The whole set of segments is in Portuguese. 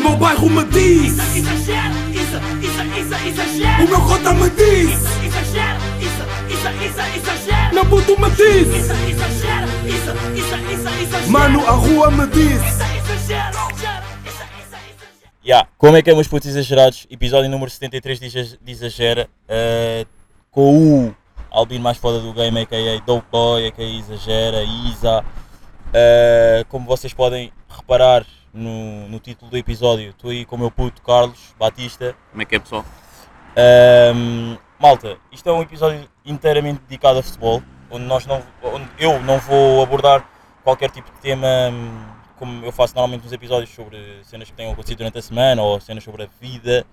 meu bairro me diz Isso, exagero, isso, isso, isso, exagero. O meu cota me diz Isso, exagero, isso, isso, isso, exagero. Meu puto me diz Isso, exagero, isso, isso, isso, exagero. Mano, a rua me diz Isso, exagero, exagero. Yeah. Como é que é, meus putos exagerados? Episódio número 73 de Exa- de Exagera. eh, com o Albino mais foda do game, a.k.a. Dope Boy, a.k.a. Exagera, Isa. Eh, como vocês podem reparar no, no título do episódio, estou aí com o meu puto Carlos Batista. Como é que é, pessoal? Ahm, malta, isto é um episódio inteiramente dedicado a futebol, onde, nós não, onde eu não vou abordar qualquer tipo de tema hum, como eu faço normalmente nos episódios sobre cenas que tenham acontecido durante a semana ou cenas sobre a vida.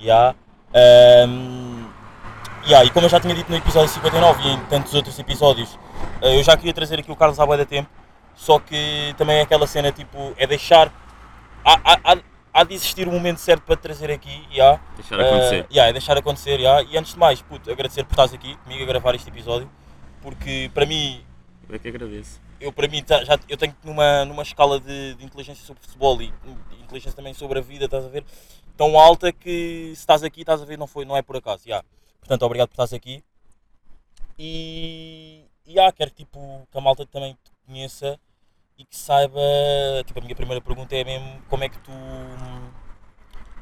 Yeah. Ahm, yeah, e como eu já tinha dito no episódio 59 e em tantos outros episódios, eh, eu já queria trazer aqui o Carlos à bué da tempo, só que também é aquela cena tipo, é deixar. Há, há, há, de existir o momento certo para te trazer aqui, yeah. Deixar acontecer. Uh, yeah, é deixar acontecer, yeah. e antes de mais, puto, agradecer por estás aqui comigo a gravar este episódio, porque para mim, Eu é que agradeço. eu para mim tá- já, eu tenho numa, numa escala de, de inteligência sobre futebol e de inteligência também sobre a vida, estás a ver, tão alta que se estás aqui, estás a ver, não, foi, não é por acaso, yeah. portanto obrigado por estás aqui e yeah, quero tipo, que a malta também te conheça e que saiba, tipo a minha primeira pergunta é mesmo como é que tu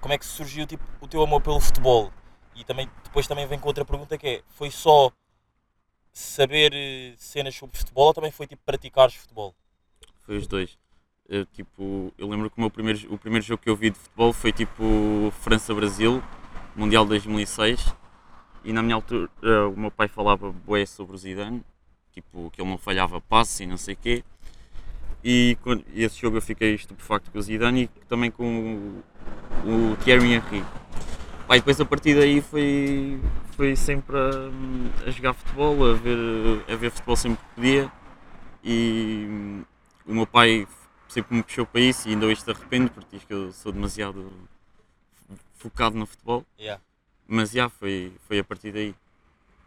como é que surgiu tipo, o teu amor pelo futebol? E também, depois também vem com outra pergunta que é, foi só saber eh, cenas sobre futebol ou também foi tipo praticares futebol? Foi os dois. Eu, tipo, eu lembro que o, meu primeiro, o primeiro jogo que eu vi de futebol foi tipo França-Brasil, Mundial 2006. E na minha altura o meu pai falava bué sobre o Zidane, tipo, que ele não falhava passe e não sei o quê. E e esse jogo eu fiquei estupefacto com o Zidane e também com o, o Thierry Henry. Pá, e depois a partir daí foi, foi sempre a, a jogar futebol, a ver, a ver futebol sempre que podia. E o meu pai sempre me puxou para isso e ainda hoje te arrependo porque diz que eu sou demasiado focado no futebol. Yeah. Mas já foi, foi a partir daí.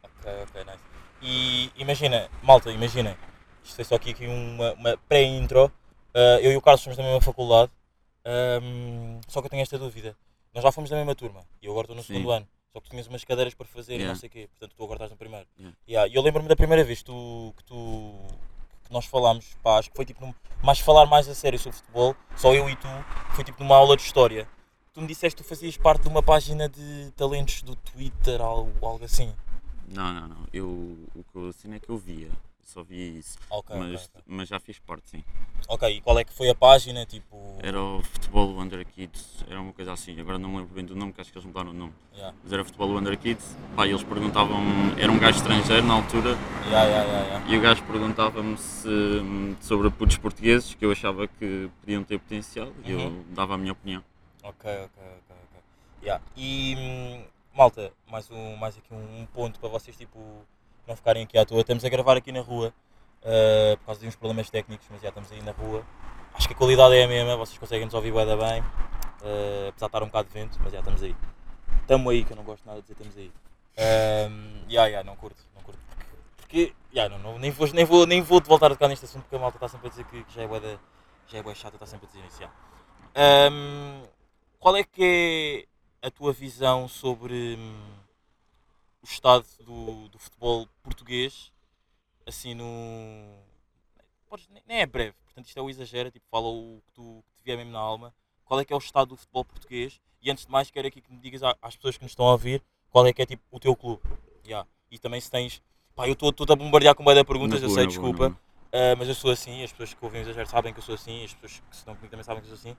Ok, ok, nice. E imagina, malta, imagina, isto foi só aqui, aqui uma, uma pré-intro. Uh, eu e o Carlos somos da mesma faculdade, um, só que eu tenho esta dúvida. Nós já fomos da mesma turma e eu agora estou no Sim. segundo ano. Só que tu tinhas umas cadeiras para fazer e Yeah. não sei o quê, portanto tu agora estás no primeiro. Yeah. Yeah, E eu lembro-me da primeira vez que tu, que tu que nós falámos, pá, acho que foi tipo num, mais falar mais a sério sobre futebol, só eu e tu, foi tipo numa aula de história. Tu me disseste que tu fazias parte de uma página de talentos do Twitter, algo, algo assim. Não, não, não. Eu, o que eu assino é que eu via. Só via isso. Ok, ok, mas, ok. mas já fiz parte, sim. Ok, e qual é que foi a página? Tipo. Era o Futebol Under Kids, era uma coisa assim. Agora não me lembro bem do nome, que acho que eles mudaram o nome. Yeah, Mas era Futebol Under Kids. Pá, eles perguntavam. Era um gajo estrangeiro na altura. yeah, yeah. E o gajo perguntava-me sobre putos portugueses que eu achava que podiam ter potencial e eu Uhum. dava a minha opinião. Ok, ok, ok. E hum, malta, mais, um, mais aqui um ponto para vocês tipo não ficarem aqui à toa. Estamos a gravar aqui na rua uh, por causa de uns problemas técnicos, mas já estamos aí na rua. Acho que a qualidade é a mesma, vocês conseguem nos ouvir da bem, uh, apesar de estar um bocado de vento, mas já estamos aí. Estamos aí, que eu não gosto nada de dizer estamos aí. Um, yeah, yeah, não curto, não curto. Porque, porque yeah, não, não, nem, vou, nem, vou, nem vou te voltar a tocar neste assunto porque a malta está sempre a dizer que, que já é da, já é bué chata, está sempre a dizer isso. Um, qual é que é a tua visão sobre hum, o estado do, do futebol português, assim no. Podes, nem- é breve, portanto isto é o exagero, tipo, fala o que, tu, que te vier mesmo na alma. Qual é que é o estado do futebol português? E antes de mais quero aqui que me digas às pessoas que nos estão a ouvir qual é que é tipo o teu clube. Yeah. E também se tens. Pá, eu estou a bombardear com de perguntas, Na eu sei, boa, desculpa. boa. Uh, mas eu sou assim, as pessoas que ouvem o exagero sabem que eu sou assim, as pessoas que estão comigo também sabem que eu sou assim.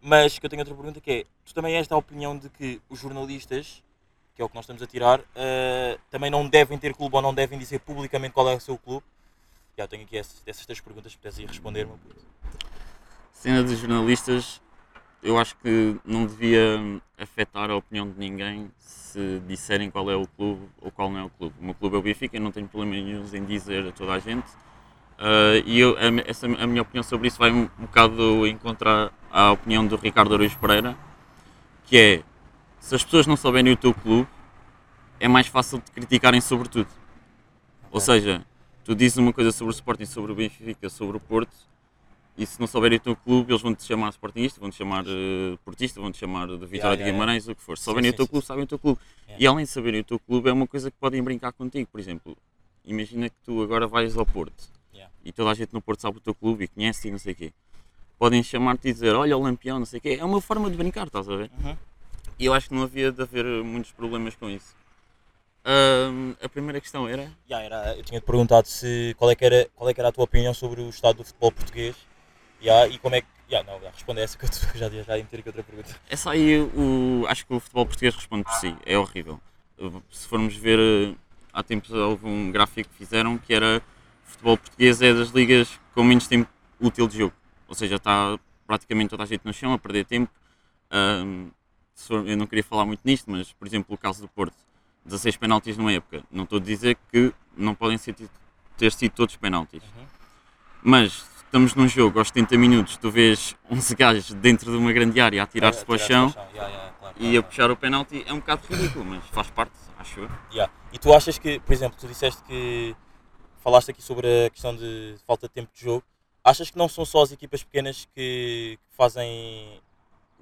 Mas que eu tenho outra pergunta que é, tu também és da opinião de que os jornalistas, que é o que nós estamos a tirar, uh, também não devem ter clube ou não devem dizer publicamente qual é o seu clube? Já tenho aqui essas, essas três perguntas, puderes ir responder-me. puto. Cena dos jornalistas, eu acho que não devia afetar a opinião de ninguém se disserem qual é o clube ou qual não é o clube. O meu clube é o Benfica, eu não tenho problema nenhum em dizer a toda a gente. Ah, e eu, a, essa, a minha opinião sobre isso vai um, um bocado encontrar a opinião do Ricardo Araújo Pereira, que é, se as pessoas não souberem o teu clube, é mais fácil de criticarem sobre tudo. Ou Ok. seja, tu dizes uma coisa sobre o Sporting, sobre o Benfica, sobre o Porto, E se não souberem o teu clube, eles vão-te chamar Sportingista, vão-te chamar uh, Portista, vão-te chamar de Vitória Yeah, de yeah, Guimarães, o que for. Se Sim, souberem sim, o teu sim, clube, sabem o teu clube. Yeah. E além de saberem o teu clube, é uma coisa que podem brincar contigo. Por exemplo, imagina que tu agora vais ao Porto Yeah. e toda a gente no Porto sabe o teu clube e conhece e não sei o quê. Podem chamar-te e dizer, olha o Lampião, não sei o quê. É uma forma de brincar, estás a ver? Uhum. E eu acho que não havia de haver muitos problemas com isso. A primeira questão era. Yeah, era, eu tinha-te perguntado se, qual, é que era, qual é que era a tua opinião sobre o estado do futebol português yeah, e como é que. Yeah, não, responde a essa que eu já, já ia meter aqui outra pergunta. Essa aí, o, acho que o futebol português responde por si, é horrível. Se formos ver, eh, há tempos houve um gráfico que fizeram que era o futebol português é das ligas com menos tempo útil de jogo. Ou seja, está praticamente toda a gente no chão a perder tempo. Eu não queria falar muito nisto, mas por exemplo, o caso do Porto, 16 penaltis numa época. Não estou a dizer que não podem ser, ter sido todos penaltis. Uhum. Mas estamos num jogo aos 70 minutos, tu vês 11 gajos dentro de uma grande área a tirar-se para o chão e a puxar o penalti é um bocado ridículo, mas faz parte, acho eu. Yeah. E tu achas que, por exemplo, tu disseste que falaste aqui sobre a questão de falta de tempo de jogo. Achas que não são só as equipas pequenas que, que fazem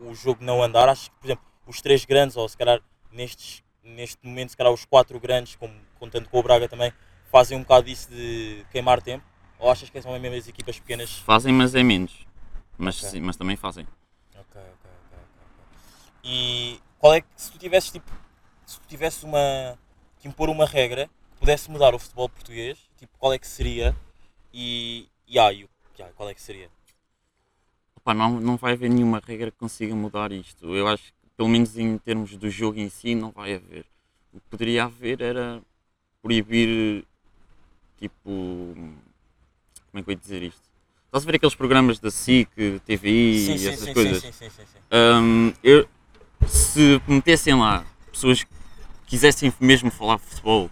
o jogo não andar? Achas que, por exemplo, os três grandes, ou se calhar nestes, neste momento, se calhar os quatro grandes, como, contando com o Braga também, fazem um bocado isso de queimar tempo? Ou achas que são mesmo as equipas pequenas? Fazem, mas é menos. Mas, Ok. sim, mas também fazem. Ok, ok, ok. E qual é que, se tu tivesses tipo, se tu tivesses uma, que impor uma regra que pudesse mudar o futebol português, tipo, qual é que seria? E, e, ah, e qual é que seria? Opa, não, não vai haver nenhuma regra que consiga mudar isto. Eu acho que, pelo menos em termos do jogo em si, não vai haver. O que poderia haver era proibir, tipo. Como é que eu ia dizer isto? Estás a ver aqueles programas da SIC, TVI e essas coisas? sim, sim, sim, sim. Hum, eu, se metessem lá pessoas que quisessem mesmo falar futebol,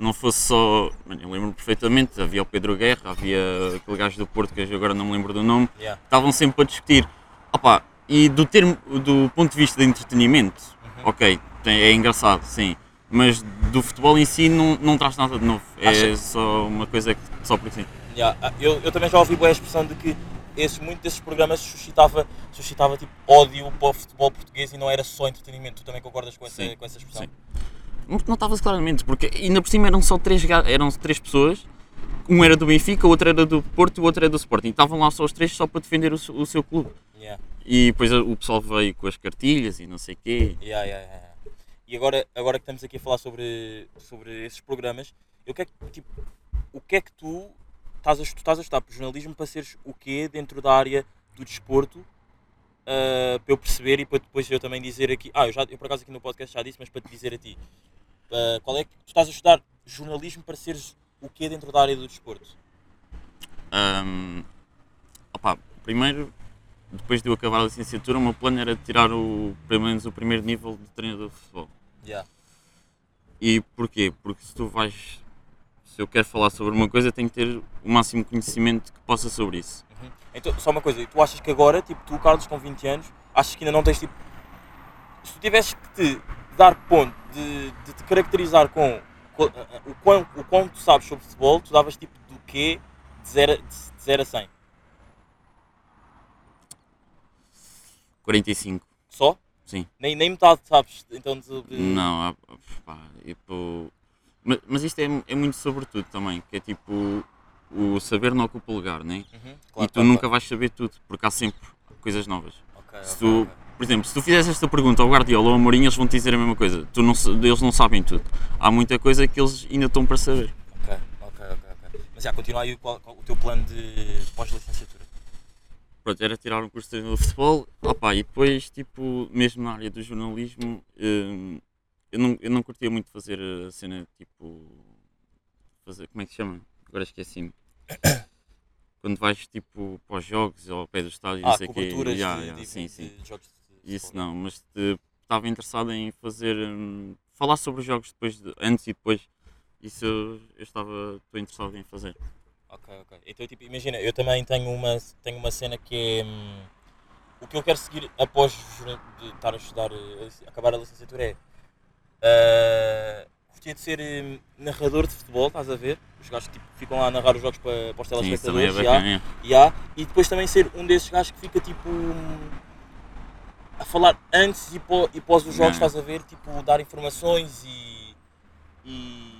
não fosse só. Mano, eu lembro perfeitamente, havia o Pedro Guerra, havia aquele gajo do Porto que eu agora não me lembro do nome, Yeah. estavam sempre a discutir. Opa, e do, termo, do ponto de vista de entretenimento, Uhum. ok, tem- é engraçado, sim. Mas do futebol em si não, não traz nada de novo. É Acha- só uma coisa que só por si. Yeah, ah, Eu, eu também já ouvi boa a expressão de que esses, muitos desses programas suscitava, suscitava tipo, ódio para o futebol português e não era só entretenimento. Tu também concordas com essa, Sim, com essa expressão? sim. Notava-se claramente, porque ainda por cima eram só três, eram três pessoas, um era do Benfica, o outro era do Porto e o outro era do Sporting. Estavam lá só os três só para defender o, seu- o seu clube. Yeah. E depois o pessoal veio com as cartilhas e não sei o quê. Yeah, yeah. E agora, agora que estamos aqui a falar sobre, sobre esses programas, eu quero que, tipo, o que é que tu estás a, tu estás a estudar para jornalismo para seres o quê dentro da área do desporto? Ah, para eu perceber e para depois eu também dizer aqui. Ah, eu, já, eu por acaso aqui no podcast já disse, mas para te dizer a ti. Ah, qual é que tu estás a estudar jornalismo para seres o quê dentro da área do desporto? Ahm, opa, primeiro, depois de eu acabar a licenciatura, o meu plano era tirar o, pelo menos o primeiro nível de treinador de futebol. Yeah. E porquê? Porque se tu vais. Se eu quero falar sobre uma coisa, tenho que ter o máximo conhecimento que possa sobre isso. Uhum. Então, só uma coisa, tu achas que agora, tipo, tu, Carlos, com 20 anos, achas que ainda não tens, tipo, se tu tivesses que te dar ponto de, de te caracterizar com, o, quão, o quão tu sabes sobre futebol, tu davas, tipo, do quê de 0 de, de zero a 100? 45, Só? sim. Nem, nem metade, sabes? Então, de, Não, há- pá, tipo, mas, mas isto é, é muito sobre tudo também, que é tipo, o saber não ocupa lugar, né? Uhum, e claro, tu claro, nunca claro. vais saber tudo, porque há sempre coisas novas. Ok, Se tu, ok. por exemplo, se tu fizeres esta pergunta ao Guardiola ou ao Mourinho, eles vão te dizer a mesma coisa. Tu não, eles não sabem tudo. Há muita coisa que eles ainda estão para saber. Ok, ok, ok, ok. Mas já, continua aí qual o teu plano de pós-licenciatura. Pronto, era tirar um curso de treinador de futebol. Opa, e depois, tipo, mesmo na área do jornalismo, hum, eu, não, eu não curtia muito fazer a cena, tipo, fazer, como é que se chama? Agora esqueci-me. Quando vais, tipo, para os jogos ou ao pé do estádio, não Ah, sei o quê. coberturas Yeah, de, yeah, de- sim, de sim. jogos de Isso não, mas estava interessado em fazer. hum, falar sobre os jogos depois de- antes e depois. Isso eu, eu estava. Estou interessado em fazer. Ok, ok. Então, tipo, imagina, eu também tenho uma, tenho uma cena que é. hum, o que eu quero seguir após de estar a estudar, eh, acabar a licenciatura é. ah, curtia de ser eh, narrador de futebol, estás a ver? Os gajos que tipo, ficam lá a narrar os jogos para, para os Sim, isso também é telespectadores. já. bacana. é. Yeah, e depois também ser um desses gajos que fica tipo hum, a falar antes e, pó, e pós os jogos, Não. estás a ver, tipo, dar informações e. E.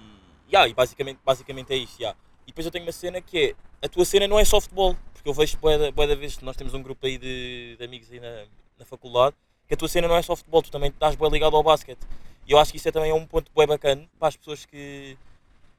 Yeah, e basicamente, basicamente é isso. Yeah. E depois eu tenho uma cena que é a tua cena não é só futebol, porque eu vejo boa da vez, nós temos um grupo aí de, de amigos aí na, na faculdade, que a tua cena não é só futebol, tu também estás bem ligado ao basquete. E eu acho que isso é também um ponto bem bacana para as pessoas que,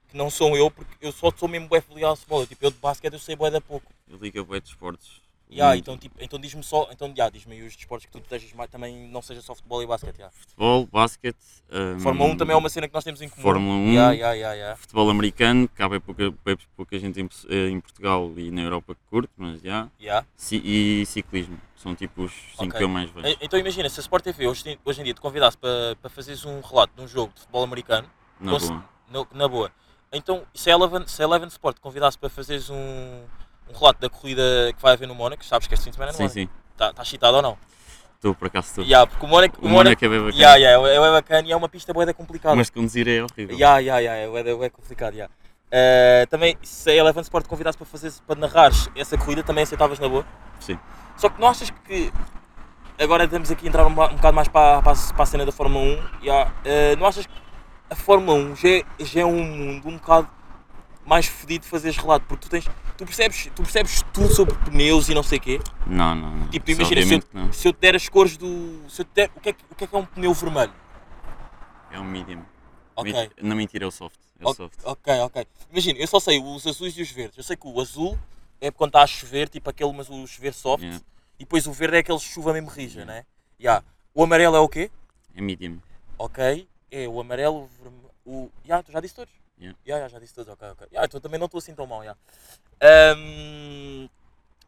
que não sou eu, porque eu só sou mesmo bem ligado ao futebol. Tipo, eu de basquete eu sei bué da pouco. Eu ligo bué de esportes. Yeah, Muito. então, tipo, então diz-me só, então yeah, diz-me aí os desportos que tu estejas mais, também não seja só futebol e basquete. Yeah. Futebol, basquete. hum, Fórmula 1 também é uma cena que nós temos em comum. Fórmula 1. Yeah, yeah, yeah, yeah. Futebol americano, que há bem pouca, bem pouca gente em, eh, em Portugal e na Europa que curte, mas já. Yeah. Ci- E ciclismo, são tipo os 5 Ok. que eu mais vejo. E- Então imagina, se a Sport TV hoje, hoje em dia te convidasse para, para fazeres um relato de um jogo de futebol americano, Na boa. no- na boa, então se a Eleven, se a Eleven Sport te convidasse para fazeres um, um relato da corrida que vai haver no Mónaco, sabes que este fim de semana é no Sim, Mónaco, sim. está tá excitado ou não? Estou por acaso estou. Yeah, porque o Mónaco, O Mónaco é bem bacana. yeah, yeah, é, é bacana e é uma pista boeda complicada. Mas conduzir é horrível. Ya, ya, ya, é, é, é complicado, ya. Eh, também, se a Eleven Sport convidasse para, fazer, para narrares essa corrida, também aceitavas na boa? Sim. Só que não achas que, agora estamos aqui a entrar um, um bocado mais para, para, a, para a cena da Fórmula 1, ya, eh, não achas que a Fórmula 1 já é, já é um mundo um bocado mais fodido fazeres relato? Porque tu tens, tu percebes, tu percebes tudo sobre pneus e não sei o quê. Não, não, não. Tipo, imagina, se eu, não. se eu te der as cores do... Se eu te der, o, que é, que- o que é que é um pneu vermelho? É um medium. Ok. Não mentira, é o soft. É o Ok, soft. Ok, ok. Imagina, eu só sei os azuis e os verdes. Eu sei que o azul é quando está a chover, tipo aquele, mas o chover soft. Yeah. E depois o verde é aquele chuva mesmo rija, né? Yeah. O amarelo é o quê? É medium. Ok. É o amarelo, o vermelho. O... Yeah, tu já disse todos? Yeah. Yeah, yeah, já disse todos, ok, ok. Yeah, então também não estou assim tão mal, yeah. Ahm,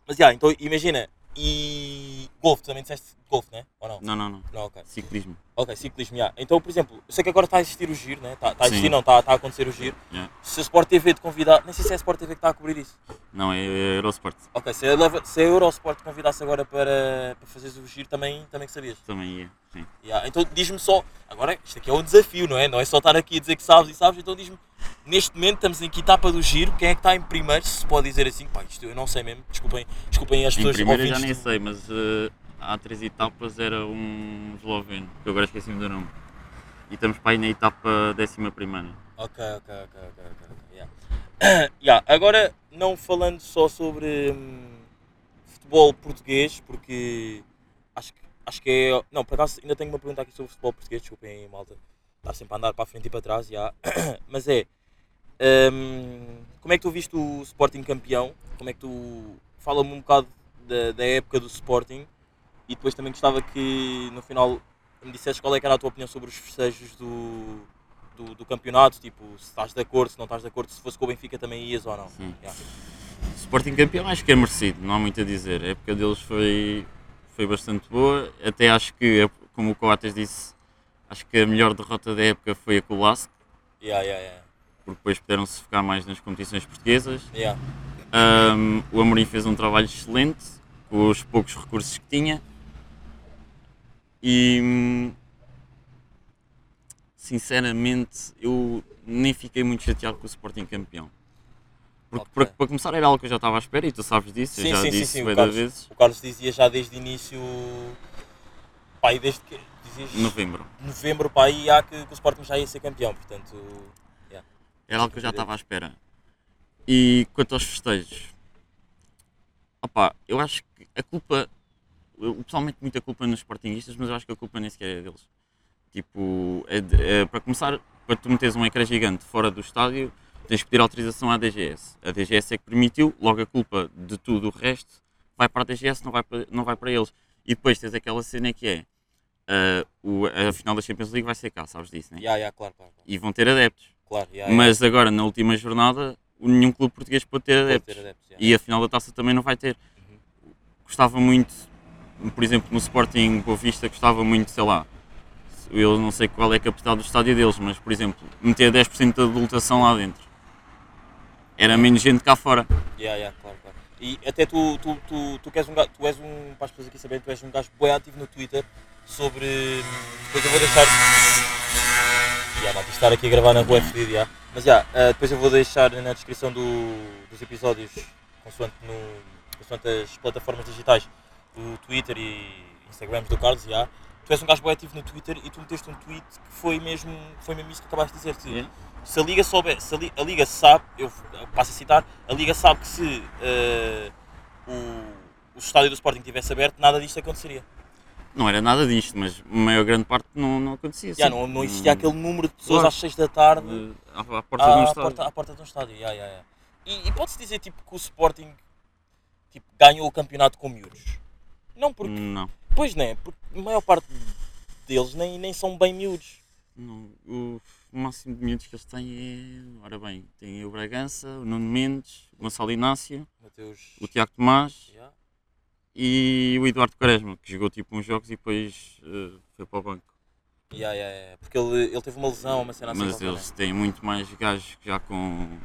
Mas yeah, então imagina. E golfe, também disseste golfe, né? Ou não? Não, não, não. Não, ok. Ciclismo. Ok, ciclismo, yeah. Então, por exemplo, eu sei que agora está a existir o giro, né? Está, está a existir, Sim. não, está, está a acontecer o giro. Yeah. Se a Sport TV te convidar, nem sei se é a Sport TV que está a cobrir isso. Não, é Eurosport. Ok, se a, Leva- se a Eurosport te convidasse agora para, para fazeres o giro, também, também que sabias. Também é. Sim. Yeah, Então diz-me só, agora isto aqui é um desafio, não é? Não é só estar aqui a dizer que sabes e sabes, então diz-me, neste momento estamos em que etapa do giro, quem é que está em primeiro, se pode dizer assim, pá, isto eu não sei mesmo, desculpem, desculpem as Em pessoas primeira já nem sei, mas eh, há três etapas era um esloveno, que agora esqueci-me do nome. E estamos para aí na etapa décima primeira. Ok, ok, ok, ok, ok, ok, yeah. Yeah, Agora, não falando só sobre hum, futebol português, porque acho que, acho que é. Não, por acaso ainda tenho uma pergunta aqui sobre futebol português, desculpem aí, malta. Está sempre a andar para a frente e para trás, yeah. mas é. hum, como é que tu viste o Sporting campeão? Como é que tu. Fala-me um bocado da, da época do Sporting e depois também gostava que no final me dissesse qual é que era a tua opinião sobre os festejos do, do, do campeonato, tipo, se estás de acordo, se não estás de acordo, se fosse com o Benfica também ias ou não. Sim. Yeah. Sporting campeão acho que é merecido, não há muito a dizer. A época deles foi, foi bastante boa. Até acho que, como o Coates disse, acho que a melhor derrota da época foi a com o Lask, Yeah, yeah, yeah. porque depois puderam-se focar mais nas competições portuguesas. Ahm, o Amorim fez um trabalho excelente com os poucos recursos que tinha e sinceramente eu nem fiquei muito chateado com o Sporting campeão. Porque Ok. para, para começar era algo que eu já estava à espera e tu sabes disso, Sim, eu já sim, sim, disse sim, bué o Carlos, vezes. o Carlos dizia já desde o início, e desde que, dizias, Novembro. novembro, pá, aí há que, que o Sporting já ia ser campeão, portanto, Era algo que eu já estava à espera. E quanto aos festejos, opá, eu acho que a culpa, pessoalmente muita culpa nos Sportingistas, mas eu acho que a culpa nem sequer é deles. Tipo, é de- é, para começar, para tu meteres um ecrã gigante fora do estádio, tens que pedir autorização à DGS. A DGS é que permitiu, logo a culpa de tudo o resto vai para a DGS, não vai para, não vai para eles. E depois tens aquela cena que é, ah, o, a final da Champions League vai ser cá, sabes disso, né? yeah, yeah, claro, claro, claro, E vão ter adeptos. claro yeah, Mas agora, na última jornada, nenhum clube português pode ter yeah, pode adeptos. ter adeptos, yeah. E a final da taça também não vai ter. Gostava muito, por exemplo, no Sporting Boa Vista, gostava muito, sei lá, eu não sei qual é a capital do estádio deles, mas, por exemplo, meter 10% de lotação lá dentro. Era menos gente cá fora. Yeah, yeah, claro, claro. E até tu, tu, tu, tu, queres um tu és um, para as pessoas aqui saberem, tu és um gajo bem ativo no Twitter sobre. Depois eu vou deixar. Yeah, malta, estar aqui a gravar na rua é fedido, yeah. Mas já, ah, depois eu vou deixar na descrição do- dos episódios, consoante, no, consoante as plataformas digitais, do Twitter e Instagrams do Carlos, já. Tu és um gajo bem ativo no Twitter e tu meteste um tweet que foi mesmo, foi mesmo isso que acabaste de dizer. que Yeah. Se a Liga souber, se a, Li- a Liga sabe, eu passo a citar, a Liga sabe que se ah, o, o estádio do Sporting tivesse aberto, nada disto aconteceria. Não era nada disto, mas a maior grande parte não, não acontecia. Assim. não, não existia Hum, aquele número de pessoas Claro. às 6 da tarde. de- à, à porta de um à, estádio. porta, à porta de um estádio. yeah, yeah, yeah. E, e pode-se dizer tipo, que o Sporting tipo, ganhou o campeonato com miúdos? Não, porque. Não. Pois não é, porque a maior parte deles nem, nem são bem miúdos. não. O máximo de miúdos que eles têm é. Ora bem, tem o Bragança, o Nuno Mendes, o Gonçalo Inácio, Mateus. o Tiago Tomás Yeah. e o Eduardo Quaresma, que jogou tipo uns jogos e depois eh, foi para o banco. Yeah, yeah, yeah. Porque ele, ele teve uma lesão, uma cena assim. Mas eles têm muito mais gajos que já com.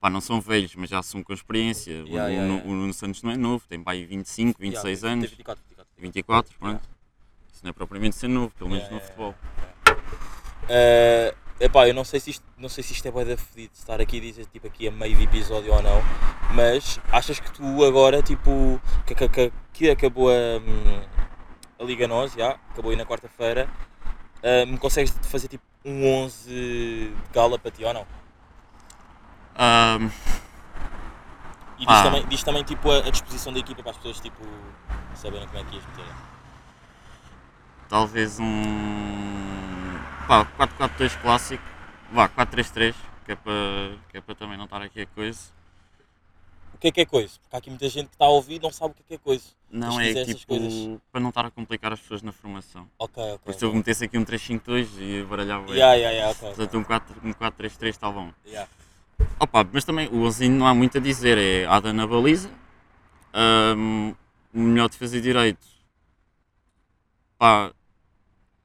Pá, não são velhos, mas já são com experiência. O- Yeah, o, yeah, yeah. o Nuno Santos não é novo, tem pai 25, né? 26 Yeah, anos, tem 24, 24. 24, pronto. Isso não é propriamente ser novo, pelo menos Yeah, no yeah, futebol. Eh, epá, eu não sei se isto, não sei se isto é bué da fedido estar aqui a dizer tipo aqui a meio de episódio ou não, mas achas que tu agora tipo que, que, que, que acabou a, hum, a Liga Nós, já, acabou aí na quarta-feira, eh, me consegues fazer tipo um 11 de gala para ti ou não? Ahm, E diz, Ah. também, diz também tipo a, a disposição da equipa para as pessoas tipo saberem como é que ias meter. talvez um. pá, 4-4-2 clássico. Vá, 4-3-3, que é para que é para também não estar aqui a coisa. O que é que é coisa? Porque há aqui muita gente que está a ouvir e não sabe o que é que é coisa. Não é tipo. coisas. para não estar a complicar as pessoas na formação. Ok, ok. Isso eu metesse aqui um 3-5-2 e baralhava. Yeah, yeah, yeah, ok, ok. Portanto, um 4 um 4-3-3 está bom. Yeah. Opa, mas também o 11 não há muito a dizer. É Ada na baliza, ahm, o melhor defesa de direito pá,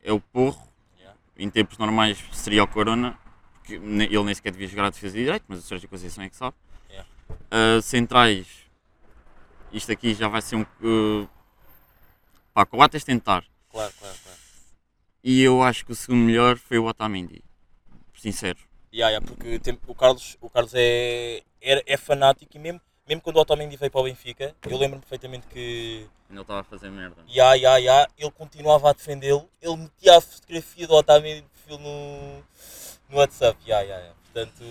é o Porro. Yeah. Em tempos normais seria o Corona, porque ele nem sequer devia jogar a defesa de direito, mas o Sérgio Conceição é que sabe. Yeah. Ah, centrais, isto aqui já vai ser um. Uh, pá, Coates tentar. Claro, claro, claro. E eu acho que o segundo melhor foi o Otamendi. Sincero. Yeah, yeah, porque tem- o Carlos, o Carlos é, é, é fanático e mesmo, mesmo quando o Otamendi veio para o Benfica, eu lembro-me perfeitamente que Ele estava a fazer merda. ya, ya, ya, ele continuava a defendê-lo, ele metia a fotografia do Otamendi de perfil no, no WhatsApp, ya, ya, ya. portanto,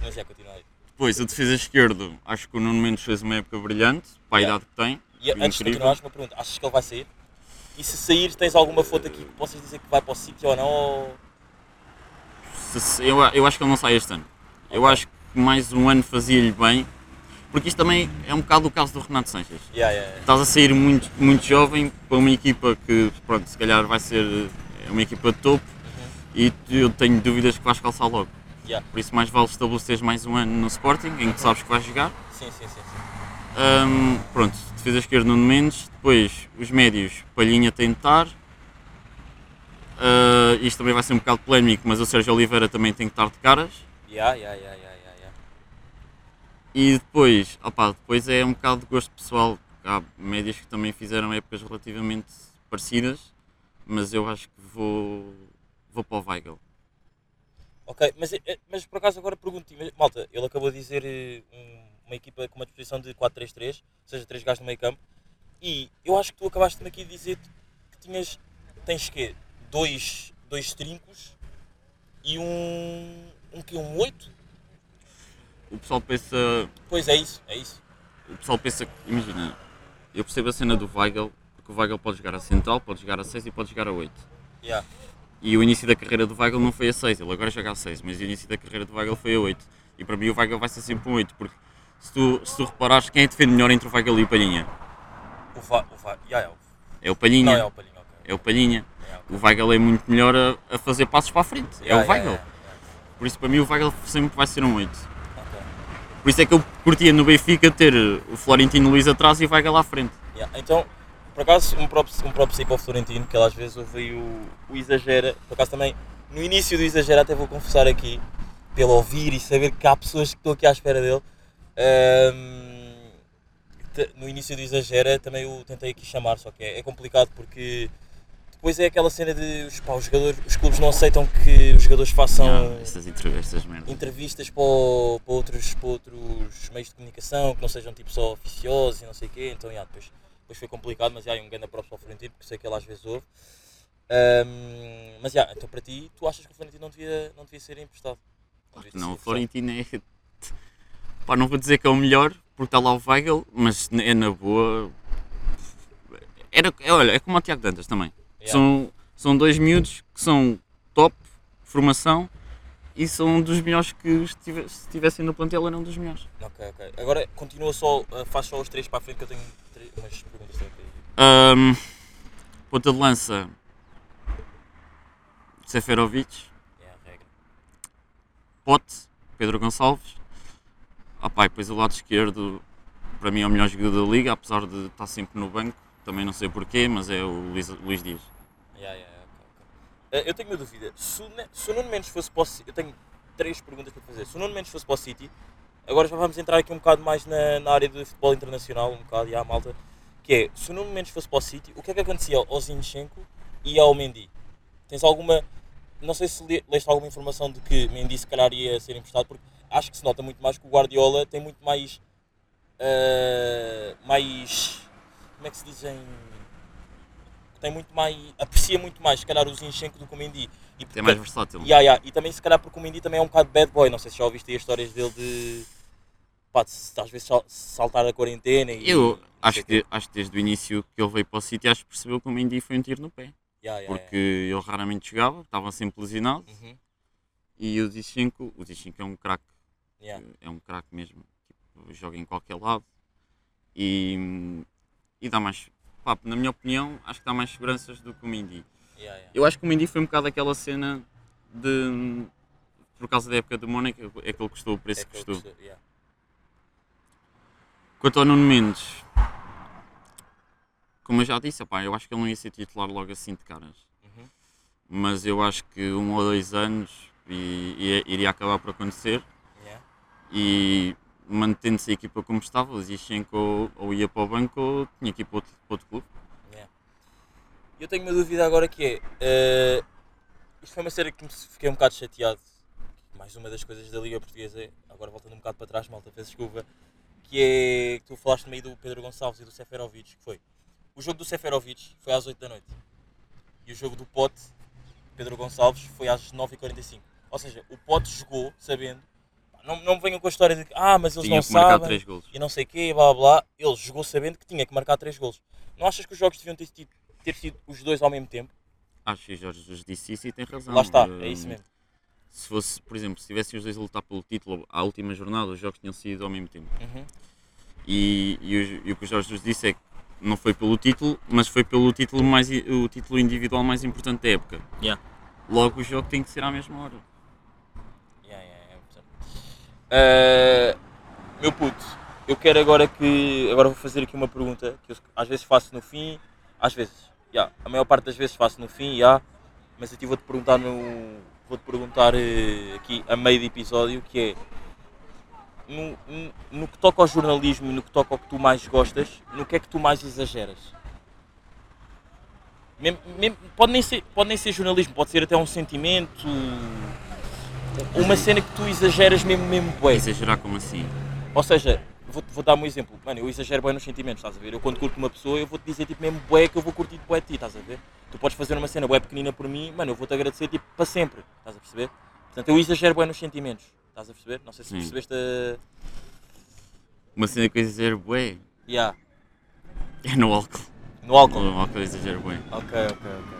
mas é, continua aí. Depois, o defesa esquerdo, acho que o Nuno Mendes fez uma época brilhante, para a Yeah. idade que tem. E antes de Incrível. continuares, uma pergunta, achas que ele vai sair? E se sair, tens alguma foto aqui que possas dizer que vai para o sítio ou não? Ou... Se- eu, eu acho que ele não sai este ano. Eu acho que mais um ano fazia-lhe bem, porque isto também é um bocado o caso do Renato Sanches. Ya, ya, ya. Estás a sair muito, muito jovem para uma equipa que, pronto, se calhar vai ser é uma equipa de topo e tu- eu tenho dúvidas que vais calçar logo. Por isso, mais vale estabeleceres mais um ano no Sporting, em que sabes que vais jogar. Sim, sim, sim. sim. Hum, pronto, defesa esquerda Nuno Mendes, depois os médios Palhinha tentar. Ah, isto também vai ser um bocado polémico, mas o Sérgio Oliveira também tem que estar de caras. Ya, ya, ya, ya, ya. E depois, opá, depois é um bocado de gosto pessoal. Há médios que também fizeram épocas relativamente parecidas, mas eu acho que vou, vou para o Weigl. Ok, mas, eh, mas por acaso agora pergunto-te, malta, ele acabou de dizer eh, um- uma equipa com uma disposição de 4-3-3, ou seja, 3 gajos no meio campo, e eu acho que tu acabaste-me aqui de dizer que tinhas, tens quê? Dois, dois trincos e um, um que um 8? O pessoal pensa, Pois é isso, é isso. o pessoal pensa imagina, eu percebo a cena do Weigl, porque o Weigl pode jogar a central, pode jogar a 6 e pode jogar a 8. Yeah. E o início da carreira do Weigl não foi a 6, ele agora joga a 6, mas o início da carreira do Weigl foi a 8. E para mim o Weigl vai ser sempre um 8, porque se tu, se tu reparares, quem é que defende melhor entre o Weigl e o Palhinha? O Va, o Va, yeah, é o, É o Palhinha. não é o Palhinho, ok. É o Palhinha. O Weigl é muito melhor a, a fazer passos para a frente. é o Weigl. Por isso para mim o Weigl sempre vai ser um 8. yeah. Ok. Por isso é que eu curtia no Benfica ter o Florentino Luís atrás e o Weigl à frente. Yeah, Então, por acaso, um próprio, um próprio sim para o Florentino, que ele às vezes ouve aí o, o exagera. Por acaso também, no início do exagera, até vou confessar aqui, pelo ouvir e saber que há pessoas que estão aqui à espera dele. ahm, te- no início do exagera também o tentei aqui chamar, só que é, é complicado porque depois é aquela cena de os, pá, os, jogadores, os clubes não aceitam que os jogadores façam Yeah, estas, entre- estas merdas. entrevistas para, para outros, para outros meios de comunicação que não sejam tipo só oficiosos e não sei o quê. Então, yeah, depois, depois foi complicado, mas yeah, um grande próprio ao Florentino, porque sei que ele às vezes ouve. Ahm, mas yeah, então para ti, tu achas que o Florentino não devia, não devia ser emprestado? Devia não, o Florentino é. Pá, não vou dizer que é o melhor, porque está lá o Weigl, mas é na boa. Era, é, olha, é como o Tiago Dantas também. Yeah. São, são dois miúdos que são top, formação, e são dos melhores que estive- se estivessem no plantel eram dos melhores. Ok, ok. Agora continua só, ah, faz só os três para a frente que eu tenho três- umas perguntas para. Ahm, ponta de lança, Seferovic. É a regra. Pote, Pedro Gonçalves. Ah, pá, e depois o lado esquerdo, para mim é o melhor jogador da liga, apesar de estar sempre no banco. Também não sei porquê, mas é o Luís, Luís Dias. Yeah, yeah, yeah, ok, ok. Eh, eu tenho uma dúvida. Se o, se Nuno Mendes fosse para o City, eu tenho três perguntas para fazer. Se o Nuno Mendes fosse para o City, agora já vamos entrar aqui um bocado mais na, na área do futebol internacional, um bocado, e à malta, que é, se o Nuno Mendes fosse para o City, o que é que acontecia ao Zinchenko e ao Mendy? Tens alguma, não sei se le- leste alguma informação de que Mendy se calhar ia ser emprestado, porque acho que se nota muito mais que o Guardiola tem muito mais, eh, mais, como é que se diz em tem muito mais, aprecia muito mais, se calhar, o Zinchenko do que o Mendy. E, É mais versátil. Yeah, yeah. e também, se calhar, porque o Mendy também é um bocado bad boy. Não sei se já ouviste aí as histórias dele de. Pá, de às vezes sal- saltar a quarentena e. Eu acho que, acho que desde o início que ele veio para o City, acho que percebeu que o Mendy foi um tiro no pé. Yeah, yeah, Porque ele raramente jogava, estava sempre lesionado. yeah. Uhum. E o Zinchenko, o Zinchenko é um craque, Yeah. é um craque mesmo. Tipo, joga em qualquer lado. E, e dá mais, pá, na minha opinião, acho que dá mais seguranças do que o Mendy. Yeah, yeah. Eu acho que o Mendy foi um bocado aquela cena de. Por causa da época do Mónaco, é que ele custou o preço É que custou. yeah. Quanto ao Nuno Mendes, como eu já disse, opá, eu acho que ele não ia ser titular logo assim de caras. Uhum. Mas eu acho que um ou dois anos e, e- iria acabar por acontecer Yeah. e mantendo-se a equipa como estava, o Zinchenko ou, ia para o banco ou tinha que ir para outro, para outro clube. Yeah. Eu tenho uma dúvida agora que é. eh, isto foi uma série que me fiquei um bocado chateado. Mais uma das coisas da Liga Portuguesa, agora voltando um bocado para trás, malta, peço desculpa. Que é que tu falaste meio do Pedro Gonçalves e do Seferovic, que foi. O jogo do Seferovic foi às 8 da noite. E o jogo do Pote, Pedro Gonçalves, foi às 9h45. Ou seja, o Pote jogou sabendo. Não, não venham com a história de que, ah, mas eles tinha não sabem e não sei o quê, blá blá blá. Ele jogou sabendo que tinha que marcar 3 golos. Não achas que os jogos deviam ter sido, ter sido os dois ao mesmo tempo? Acho que o Jorge Jesus disse isso e tem razão. Lá está, é isso mesmo. Se fosse, por exemplo, se tivessem os dois a lutar pelo título à última jornada, os jogos tinham sido ao mesmo tempo. Uhum. E, e, o, e o que o Jorge Jesus disse é que não foi pelo título, mas foi pelo título, mais, o título individual mais importante da época. Yeah. Logo o jogo tem que ser à mesma hora. Yeah, yeah, yeah, portanto. Ah, meu puto, eu quero agora que. Agora vou fazer aqui uma pergunta que eu às vezes faço no fim, às vezes, yeah, a maior parte das vezes faço no fim, yeah, mas aqui vou-te perguntar no. Vou-te perguntar eh, aqui a meio de episódio que é no, no, no que toca ao jornalismo e no que toca ao que tu mais gostas, no que é que tu mais exageras? Mesmo- mesmo- pode, nem ser, pode nem ser jornalismo, pode ser até um sentimento, uma cena que tu exageras mesmo, mesmo bué. Exagerar como assim? Ou seja, vou, vou dar um exemplo. Mano, eu exagero bué nos sentimentos, estás a ver? Eu quando curto uma pessoa, eu vou-te dizer tipo mesmo bué que eu vou curtir bué de ti, estás a ver? Tu podes fazer uma cena bué pequenina por mim, mano, eu vou-te agradecer tipo para sempre, estás a perceber? Portanto, eu exagero bué nos sentimentos, estás a perceber? Não sei se Sim. percebeste a... Uma cena que eu exagero bué Yeah. é no álcool. No álcool. No álcool eu exagero bué. Ok, ok, ok. ok.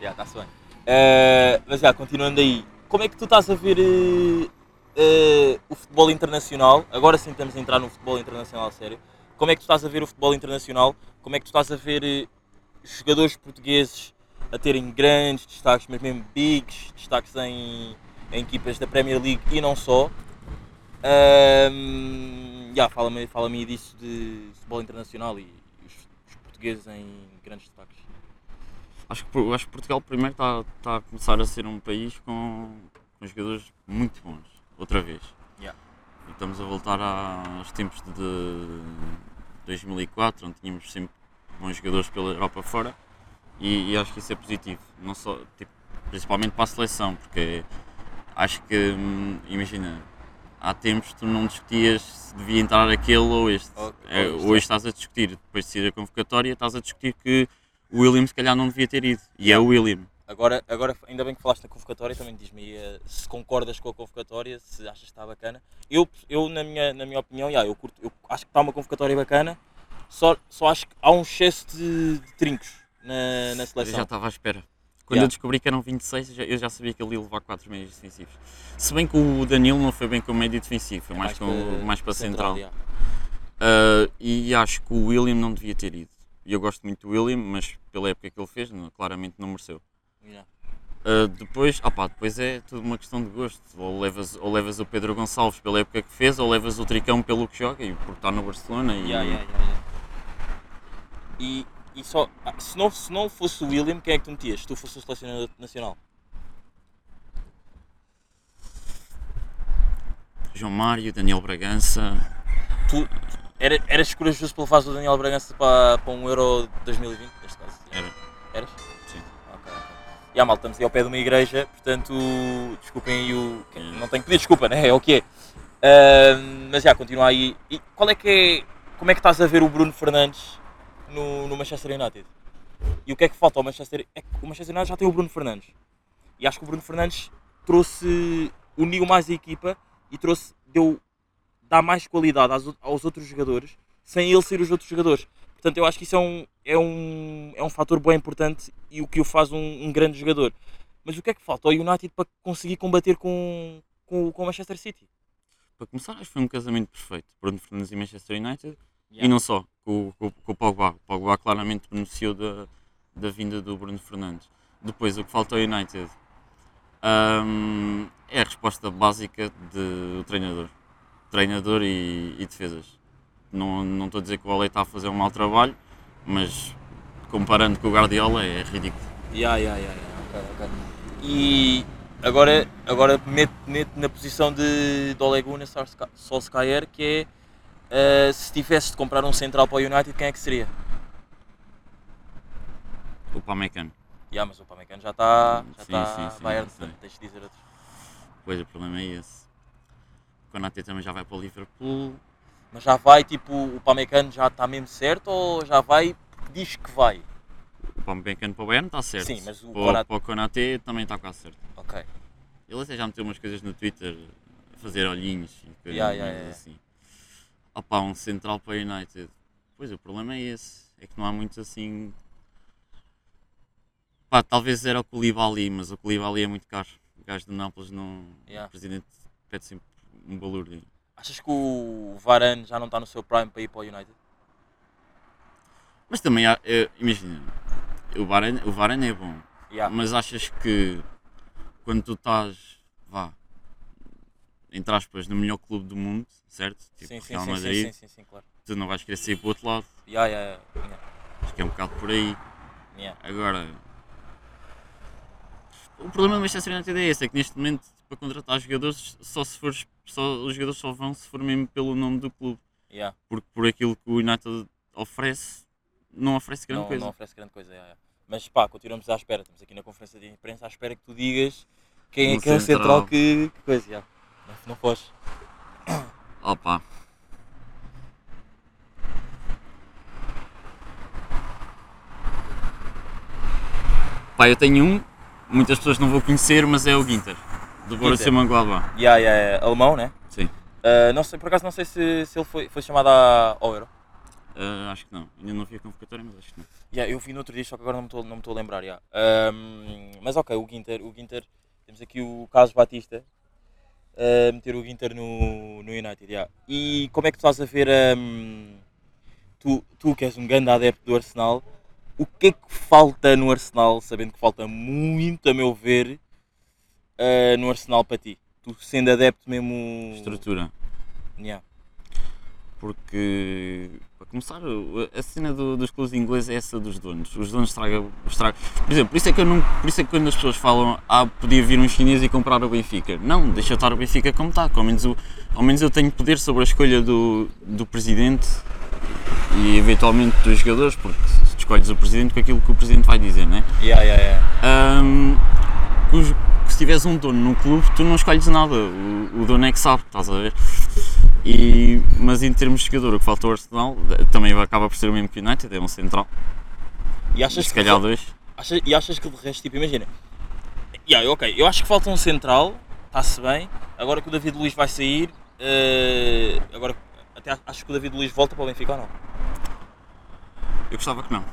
Já, está-se bem. Eh, mas já, continuando aí, como é que tu estás a ver eh, eh, o futebol internacional? Agora sim estamos a entrar no futebol internacional sério. Como é que tu estás a ver o futebol internacional? Como é que tu estás a ver eh, jogadores portugueses a terem grandes destaques, mas mesmo bigs, destaques em, em equipas da Premier League e não só? Ahm, já, fala-me fala disso de futebol internacional e os, os portugueses em grandes destaques. Acho que, acho que Portugal primeiro está está a começar a ser um país com, com jogadores muito bons, outra vez. Yeah. E estamos a voltar aos tempos de 2004, onde tínhamos sempre bons jogadores pela Europa fora. E, e acho que isso é positivo, não só, tipo, principalmente para a seleção, porque acho que, hum, imagina, há tempos tu não discutias se devia entrar aquele ou este. Ou- É, ou este, hoje estás a discutir, depois de sair a convocatória, estás a discutir que o William se calhar não devia ter ido. E é o William. Agora, agora, ainda bem que falaste da convocatória, também diz-me eh, se concordas com a convocatória, se achas que está bacana. Eu, eu na, minha, na minha opinião, já, eu, curto, eu acho que está uma convocatória bacana, só, só acho que há um excesso de, de trincos na, na Eu seleção. já estava à espera. Quando Yeah. eu descobri que eram 26, eu já, eu sabia que ele ia levar 4 médios defensivos. Se bem que o Danilo não foi bem como médio defensivo, foi É mais, com, mais para central. já. Uh, e acho que o William não devia ter ido. E eu gosto muito do William, mas pela época que ele fez, não- claramente não mereceu. Já. Uh, depois, ah pá, depois é tudo uma questão de gosto. Ou levas, ou levas o Pedro Gonçalves pela época que fez, ou levas o Tricão pelo que joga e porque está no Barcelona. E, ya, ya. E, e só, ah, se, não, se não fosse o William, quem é que tu metias? Se tu fosse o selecionador nacional? João Mário, Daniel Bragança. Tu era, eras corajoso para levares o Daniel Bragança para, para um Euro 2020, neste caso? Era. Eras? Sim. Ok, ok. E a malta, estamos aí ao pé de uma igreja, portanto, desculpem aí o. Não tenho que pedir desculpa, né? É o que é. Ahm, mas já, continua aí. E qual é que é. Como é que estás a ver o Bruno Fernandes no, no Manchester United? E o que é que falta ao Manchester? É que o Manchester United já tem o Bruno Fernandes. E acho que o Bruno Fernandes trouxe. uniu mais a equipa e trouxe. deu. Dá mais qualidade aos, aos outros jogadores sem ele ser os outros jogadores. Portanto, eu acho que isso é um, é um, é um fator bem importante e o que o faz um, um grande jogador. Mas o que é que falta ao United para conseguir combater com, com, com o Manchester City? Para começar, acho que foi um casamento perfeito. Bruno Fernandes e Manchester United. E Yeah. não só, com, com, com o Pogba. O Pogba claramente beneficiou da, da vinda do Bruno Fernandes. Depois, o que falta ao United hum, é a resposta básica do treinador. Treinador e, e defesas. Não, não estou a dizer que o Ole está a fazer um mau trabalho, mas comparando com o Guardiola é ridículo. Yeah, yeah, yeah, yeah. ok, ok. E agora, agora mete, mete na posição de, de Ole Gunnar Solskjaer- que é eh, se tivesse de comprar um central para o United, quem é que seria? O Pamecano. Yeah, mas o Pamecano já está já Sim, está sim, sim, Bayern, portanto, tens de dizer outros. Pois, o problema é esse. O Konaté também já vai para o Liverpool. Mas já vai, tipo, o Pamecano já está mesmo certo ou já vai porque diz que vai? O Pamecano para o Bayern está certo. Sim, mas o Konaté- para o Konaté também está quase certo. Ok. Ele até já meteu umas coisas no Twitter a fazer olhinhos e coisas Yeah, yeah, yeah. assim. Opa, um central para o United. Pois o problema é esse. É que não há muito assim. Pá, talvez era o Koulibaly, mas o Koulibaly é muito caro. O gajo do Nápoles não. O presidente pede sempre um balúrdio. Achas que o Varane já não está no seu prime para ir para o United? Mas também há. eh, imagina, o Varane, o Varane é bom. Yeah. Mas achas que quando tu estás, vá, entre aspas, no melhor clube do mundo, certo? Tipo sim, sim, Real sim, Madrid, sim, sim, sim, claro. tu não vais querer sair para o outro lado. Yeah, yeah, yeah, Acho que é um bocado por aí. yeah. Agora, o problema do Manchester United é esse, é que neste momento para contratar jogadores só se for, só, os jogadores só vão se for mesmo pelo nome do clube. Yeah. Porque por aquilo que o United oferece, não oferece grande Não, coisa. não oferece grande coisa. yeah, yeah. Mas pá, continuamos à espera. Estamos aqui na conferência de imprensa à espera que tu digas quem é que é o central que, que coisa. yeah. Não, não. Opa. Pá, eu tenho um, muitas pessoas não vão conhecer, mas é o Ginter, do Borussia Mönchengladbach. Yeah, yeah, yeah. Alemão, né? Sim, Uh, não sei, por acaso não sei se, se ele foi, foi chamado à- ao Euro. Ah, acho que não. Ainda não vi a convocatória, mas acho que não. Yeah, eu vi no outro dia, só que agora não me estou não me estou a lembrar. yeah. Ahm, mas ok, o Ginter, o Ginter, temos aqui o Carlos Batista, a meter o Ginter no, no United. yeah. E como é que tu estás a ver, ahm, tu, tu que és um grande adepto do Arsenal, o que é que falta no Arsenal, sabendo que falta muito, a meu ver, ah, no Arsenal para ti? Tu sendo adepto mesmo. Estrutura. Yeah. Porque, para começar, a cena do- dos clubes ingleses é essa dos donos. Os donos estragam. Por exemplo, por isso, é que eu não, por isso é que quando as pessoas falam ah, podia vir um chinês e comprar o Benfica. Não, deixa estar o Benfica como está. Ao menos, o- ao menos eu tenho poder sobre a escolha do, do presidente e eventualmente dos jogadores, porque se escolhes o presidente com aquilo que o presidente vai dizer, né? Yeah, yeah, yeah. Ahm, que os- se tiveres um dono no clube, tu não escolhes nada, o, o dono é que sabe, estás a ver? E, mas em termos de jogador, o que falta ao Arsenal eh, também acaba por ser o mesmo que o United, é um central, E achas se que calhar dois. Achas- e achas que de resto, tipo, imagina. Yeah, ok, eu acho que falta um central, está-se bem. Agora que o David Luiz vai sair, eh, agora até acho que o David Luiz volta para o Benfica ou não? Eu gostava que não,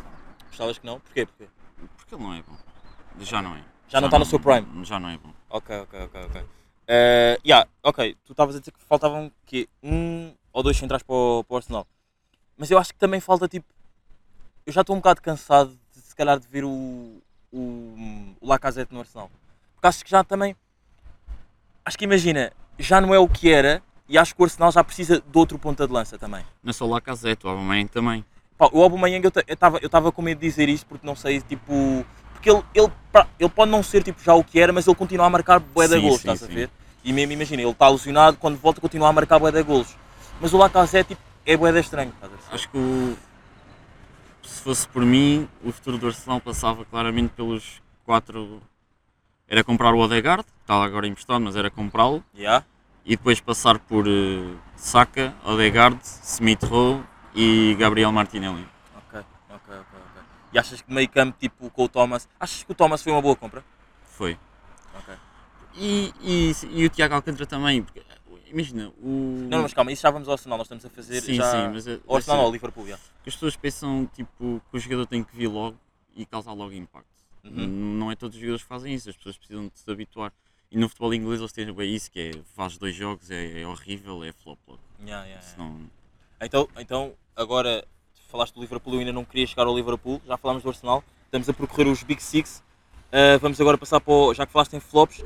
Gostavas que não? Porquê? Porquê? porque ele não é bom. Já não é. Já não está no seu prime? Já não é bom. Ok, ok, ok, ok. Eh, yeah, ok, tu estavas a dizer que faltavam quê? um ou dois centrais para o, para o Arsenal. Mas eu acho que também falta tipo. Eu já estou um bocado cansado de se calhar de ver o, o, o Lacazette no Arsenal. Porque acho que já também. Acho que imagina, já não é o que era e acho que o Arsenal já precisa de outro ponta de lança também. Não é só o Lacazette, o Aubameyang também. Pá, o Aubameyang eu estava eu tava com medo de dizer isto porque não sei, tipo... Porque ele, ele, ele pode não ser tipo, já o que era, mas ele continua a marcar bué de Sim, golos, sim, estás a ver? E mesmo, imagina, ele está alucinado, quando volta continua a marcar bué de golos. Mas o Lacazette tipo, é bué de estranho, estás a ver? Acho que o- se fosse por mim, o futuro do Arsenal passava claramente pelos quatro. Era comprar o Odegaard, que está agora emprestado, mas era comprá-lo, Yeah? e depois passar por eh, Saka, Odegaard, Smith Rowe e Gabriel Martinelli. E achas que meio campo, tipo, com o Thomas... Achas que o Thomas foi uma boa compra? Foi. Ok. E, e, e o Tiago Alcântara também, porque, imagina, o. Não, mas calma, isso já vamos ao Arsenal, nós estamos a fazer Sim, já... sim, mas, é- Ao Arsenal mas, ou ao Liverpool, já. que as pessoas pensam tipo, que o jogador tem que vir logo e causar logo impacto. Uhum. Não é todos os jogadores que fazem isso, as pessoas precisam de se habituar. E no futebol inglês eles têm bem isso, que é faz dois jogos, é, é horrível, é flop logo. Yeah, yeah, yeah. Senão, Então, então, agora falaste do Liverpool, eu ainda não queria chegar ao Liverpool, já falámos do Arsenal, estamos a percorrer os Big Six, Uh, vamos agora passar para o, já que falaste em flops,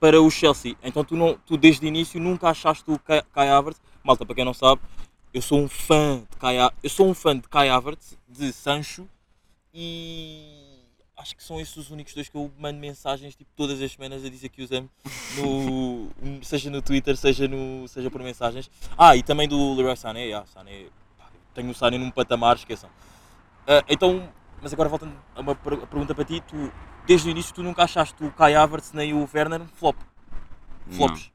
para o Chelsea. Então tu, não, tu desde o início nunca achaste o Kai, Havertz, malta, para quem não sabe, eu sou um fã de Kai, eu sou um fã de Kai Havertz, de Sancho, e acho que são esses os únicos dois que eu mando mensagens tipo, todas as semanas a dizer que os amo, no, seja no Twitter, seja, no, seja por mensagens. Ah, e também do Leroy Sané, yeah, Sané tenho o Sané num patamar, esqueçam. Ah, então, mas agora voltando a uma per- pergunta para ti, tu, desde o início tu nunca achaste o Kai Havertz nem o Werner flop, flops.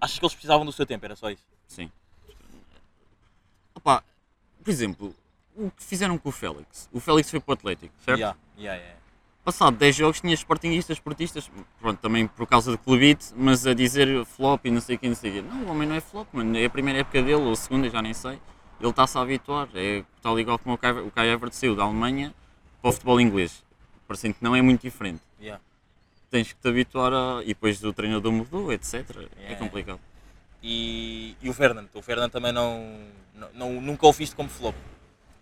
Achas que eles precisavam do seu tempo, era só isso? sim. Opa, por exemplo, o que fizeram com o Félix? O Félix foi para o Atlético, certo? Yeah, yeah, yeah. Passado 10 jogos tinha sportinguistas, portistas, pronto, também por causa de clubite, mas a dizer flop e não sei o que, não sei o quê. Não, o homem não é flop, mano, é a primeira época dele, ou a segunda, já nem sei. Ele está-se a habituar, é tal igual como o Kai, o Kai Havertz saiu da Alemanha para o futebol inglês. Parecendo que não é muito diferente. Yeah. Tens que te habituar a... e depois o treinador mudou, etc. É Yeah. complicado. E, e o Fernand, o Fernand também não, não, nunca o viste como flop,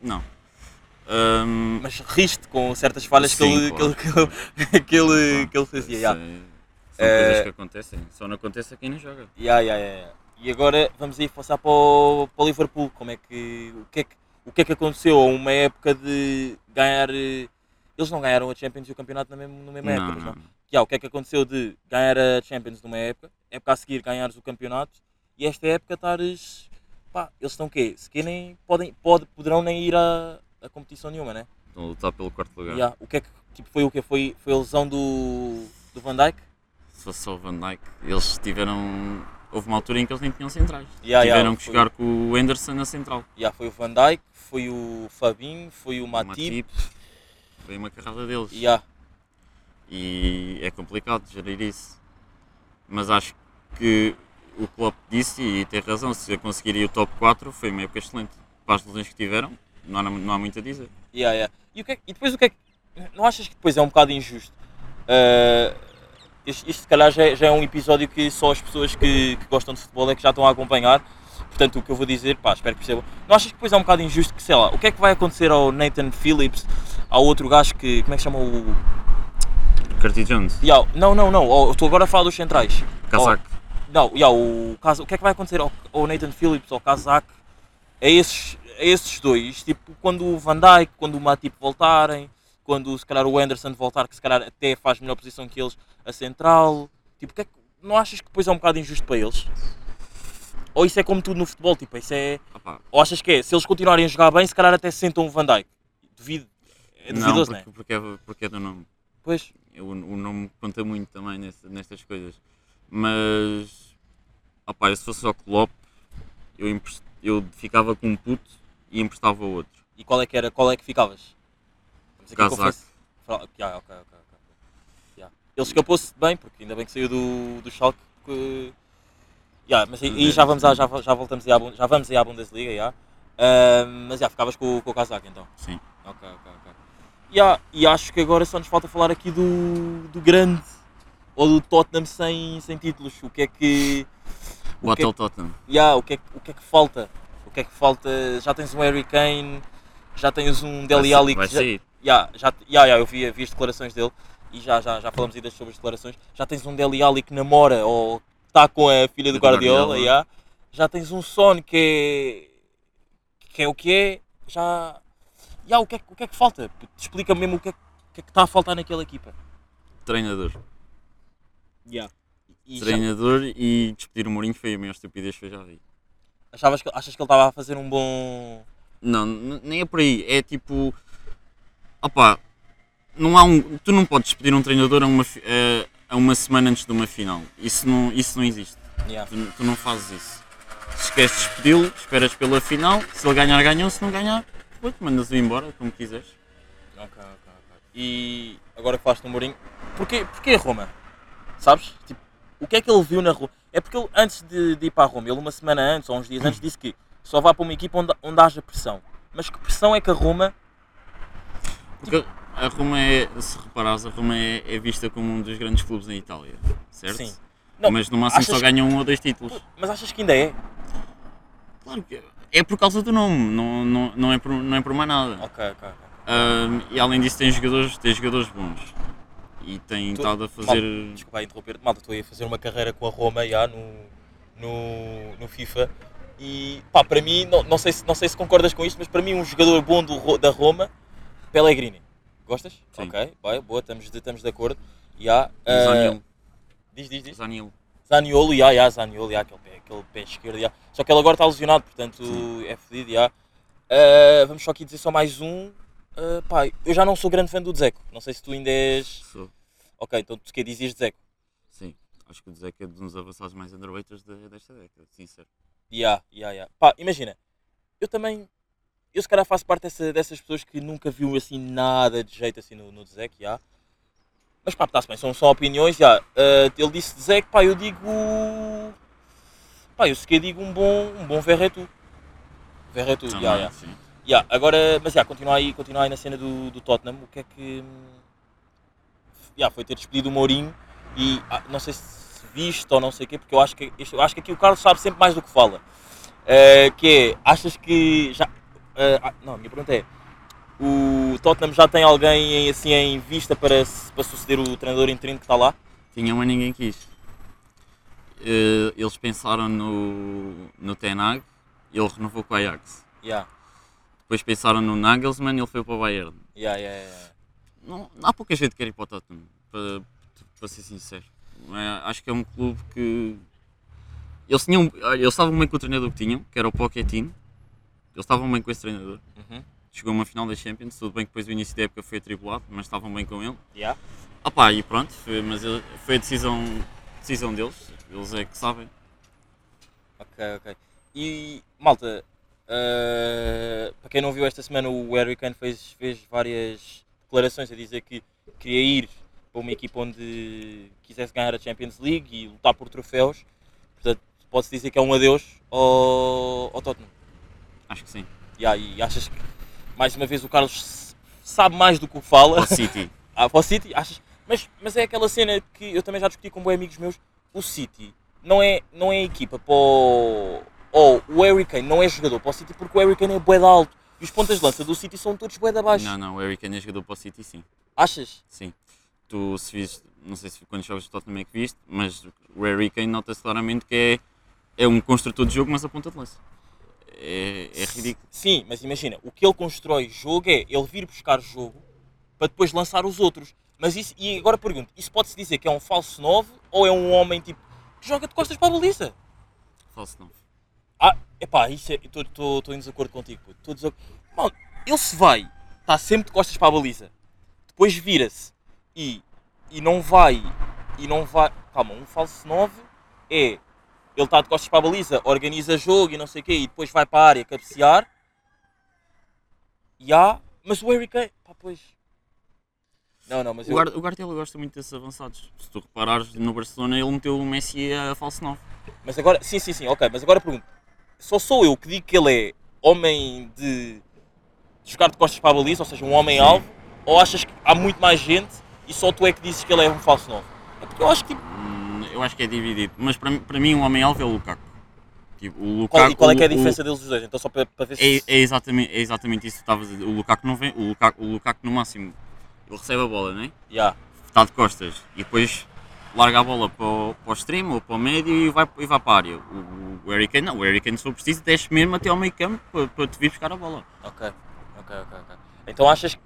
Não. Ahm, mas riste com certas falhas que, Sim, ele, claro. que, ele, que, ele, que ele fazia. isso yeah. é- São Eh, coisas que acontecem, só não acontece a quem não joga. Yeah, yeah, yeah. E agora vamos aí passar para o, para o Liverpool. Como é que o, que é que o que é que aconteceu uma época de ganhar. eh, Eles não ganharam a Champions e o campeonato na mesma, na mesma Não, época, não? não. Yeah, o que é que aconteceu de ganhar a Champions numa época, época a seguir ganhares o campeonato e esta época estares. Pá, eles estão o quê? Se querem, podem, pode, poderão nem ir a, a competição nenhuma, né? Estão a lutar pelo quarto lugar. Yeah, O que é que tipo, foi o quê? Foi, foi a lesão do, do Van se fosse só o Van Dijk, eles tiveram. Houve uma altura em que eles nem tinham centrais. Yeah, tiveram yeah, que foi- jogar com o Henderson na central. Yeah, foi o Van Dijk, foi o Fabinho, foi o O Matip. Foi uma carrada deles. Yeah. E é complicado gerir isso. Mas acho que o Klopp disse, e tem razão, se conseguir ir o top 4 foi uma época excelente. Para as lesões que tiveram, não há, não há muito a dizer. Yeah, yeah. E, o que é e depois o que é que. Não achas que depois é um bocado injusto? Ah, isto, isto se calhar já é, já é um episódio que só as pessoas que, que gostam de futebol é que já estão a acompanhar. Portanto, o que eu vou dizer, pá, espero que percebam. Não achas que depois é um bocado injusto que, sei lá, o que é que vai acontecer ao Nathan Phillips, ao outro gajo que. Como é que chama o. Curtis Jones, Yeah, não, não, não, oh, estou agora a falar dos centrais. casaco. Oh, não, yeah, o, o que é que vai acontecer ao, ao Nathan Phillips, ao Kazak, a esses, a esses dois? Tipo, quando o Van Dijk, quando o Matip voltarem, quando se calhar o Anderson voltar, que se calhar até faz melhor posição que eles, a central. Tipo, o que é que- não achas que depois é um bocado injusto para eles? Ou isso é como tudo no futebol, tipo, isso é... Opá, Ou achas que é, se eles continuarem a jogar bem, se calhar até sentam o Van Dijk? Duvido, é não, duvidoso, porque, não é? porque, é, porque é do nome. Pois, O, o nome conta muito também nesse- nestas coisas. Mas, opá, se fosse ao Klopp, eu, emprest- eu ficava com um puto e emprestava ao outro. e qual é que era, qual é que ficavas? Casaco. confesso- Ya, ok, ok. Ele escapou-se bem, porque ainda bem que saiu do, do Schalke. Que... Ya, mas aí, já, vamos à, já, já voltamos aí à, já vamos aí à Bundesliga, ya. Ah, mas já, ficavas com, o- com o casaco então. Sim. Ok, ok, ok. Ya, e acho que agora só nos falta falar aqui do, do grande ou do Tottenham sem, sem títulos. O que é que. O O que é Hotel Tottenham. Ya, o, que é, que- o que é que falta? O que é que falta? Já tens um Harry Kane, já tens um Deli Vai, Ali vai que já, sair. Ya, já, ya, ya, eu vi, vi as declarações dele e já, já, já falamos ainda sobre as declarações. Já tens um Deli Ali que namora ou está com a filha do Do Guardiola, Guardiola. ya. já tens um Son que é, que é o que é. Já, ya, o, que é, que- o que é que falta? Explica mesmo o que é, que- o que é está a faltar naquela equipa. Treinador. Ya. E já- Treinador e despedir o Mourinho foi a maior estupidez que eu já vi. achavas que, achas que ele estava a fazer um bom. Não, nem é por aí. É tipo. Opá, não há um. Tu não podes despedir um treinador a uma, a, a uma semana antes de uma final. Isso não, isso não existe. Ya. Tu, tu não fazes isso. Se queres despedi-lo, esperas pela final. Se ele ganhar, ganhou. Se não ganhar, depois mandas-o embora, como quiseres. Ok, ok, ok. E agora que falaste no Mourinho, porquê, porquê Roma? Sabes? Tipo, o que é que ele viu na Roma? É porque ele, antes de, de ir para a Roma, ele uma semana antes, ou uns dias antes, disse que só vá para uma equipa onde, onde haja pressão. Mas que pressão é que a Roma. Porque a Roma é, se reparares, a Roma é, é vista como um dos grandes clubes na Itália, certo? Sim. Não, Mas no máximo só ganham um ou dois títulos. Mas achas que ainda é? Claro que é por causa do nome, não, não, não, é, por, não é por mais nada. Ok, ok. Ahm, e além disso tem jogadores, tem jogadores bons. E tem Tu- estado a fazer. Malta, desculpa aí interromper, malta, estou a fazer uma carreira com a Roma já no, no, no FIFA e pá, para mim, não, não, sei se, não sei se concordas com isto, mas para mim um jogador bom do, da Roma, Pellegrini. Gostas? Sim. Ok, vai, boa, estamos de, estamos de acordo. E ah, Zaniolo. diz, diz, diz. Zaniolo. Zaniolo, já, já, Zaniolo, já, aquele, pé, aquele pé esquerdo, já. Só que ele agora está lesionado, portanto é fedido, já. Ah, vamos só aqui dizer só mais um. Ah, pá, eu já não sou grande fã do Dzeko, não sei se tu ainda és... Sou. Ok, então tu que dizias Dzeko? Sim. Acho que o Zeca é um dos avançados mais de- desta década, sincero. Ya, ya, ya. Pá, imagina, eu também, eu se calhar faço parte dessa- dessas pessoas que nunca viu assim nada de jeito assim no, no Dzek, ya. Mas pá, está-se bem, são só opiniões, já. Ah, ele disse Dzek, pá, eu digo, pá, eu sequer digo um bom, um bom Verretu. Verretu, ya. sim. Ya, agora, mas já, continua aí, continua aí na cena do, do Tottenham, o que é que, ya, foi ter despedido o Mourinho e ah, não sei se viste ou não sei o quê, porque eu acho que, eu acho que aqui o Carlos sabe sempre mais do que fala. Eh, que é, achas que já. Eh, ah, não, a minha pergunta é: o Tottenham já tem alguém assim em vista para, para suceder o treinador interino que está lá? Tinha, mas ninguém quis. Eh, eles pensaram no, no Tenag, ele renovou com o Ajax. Ya, Depois pensaram no Nagelsmann, ele foi para o Bayern. ya, ya, ya. Não, há pouca gente que quer ir para o Tottenham, para, para ser sincero. É, acho que é um clube que. Eles, tinham, eles estavam bem com o treinador que tinham, que era o Pochettino. Eles estavam bem com esse treinador. Uhum. Chegou uma final da Champions, tudo bem que depois o início da época foi atribulado, mas estavam bem com ele. Ya. Ah pá, e pronto, foi, mas foi a decisão, decisão deles, eles é que sabem. Ok, ok. E malta, eh, para quem não viu esta semana, o Harry Kane fez, fez várias declarações a dizer que queria ir para uma equipa onde quisesse ganhar a Champions League e lutar por troféus. Portanto, pode-se dizer que é um adeus ao, ao Tottenham. Acho que sim. Ya, e achas que, mais uma vez, o Carlos sabe mais do que o que fala? Ao City. Ah, para o City, achas? Mas, mas é aquela cena que eu também já discuti com bons amigos meus. O City não é, não é equipa para o. Ou o Harry Kane não é jogador para o City porque o Harry Kane é bué de alto. E os pontas de lança do City são todos bué de abaixo. Não, não, o Harry Kane é jogador para o City, sim. Achas? Sim. Tu se viste, não sei se quantos jogos de Tottenham é que viste, mas o Harry Kane nota-se claramente que é, é um construtor de jogo, mas a ponta de lança. É, é ridículo. Sim, mas imagina, o que ele constrói jogo é ele vir buscar jogo para depois lançar os outros. Mas isso, e agora pergunto, isso pode-se dizer que é um falso 9 ou é um homem tipo que joga de costas para a baliza? Falso não. Ah, epá, isso é. Estou em desacordo contigo, puto. Desacordo. Mano, ele se vai está sempre de costas para a baliza. Depois vira-se e, e não vai. E não vai. Calma, um falso 9 é. Ele está de costas para a baliza, organiza jogo e não sei o quê, e depois vai para a área cabecear. E há. Mas o Harry Kane. Pá, pois. Não, não, mas O, eu. Guard- o Guardiola gosta muito desses avançados. Se tu reparares, no Barcelona ele meteu o Messi a falso 9. Mas agora, sim, sim, sim, ok, mas agora pergunto: só sou eu que digo que ele é homem de, de jogar de costas para a baliza, ou seja, um homem-alvo, ou achas que há muito mais gente e só tu é que dizes que ele é um falso novo? É porque eu acho que tipo, Eu acho que é dividido. Mas para, mim- para mim o homem-alvo é o Lukaku. Tipo, o Lukaku qual, e qual é que é a o- o- diferença deles os dois? Então só para, para ver É, se. é exatamente, é exatamente isso que tu estavas a dizer. O Lukaku não vem. O Lukaku, o Lukaku no máximo ele recebe a bola, né? Yeah. Está de costas e depois larga a bola para o, para o extremo ou para o médio e vai, e vai para a área. O, o Harry Kane não, o Harry Kane se for preciso desce mesmo até ao meio campo para, para te vir buscar a bola. Ok, ok, ok, ok. Então achas que.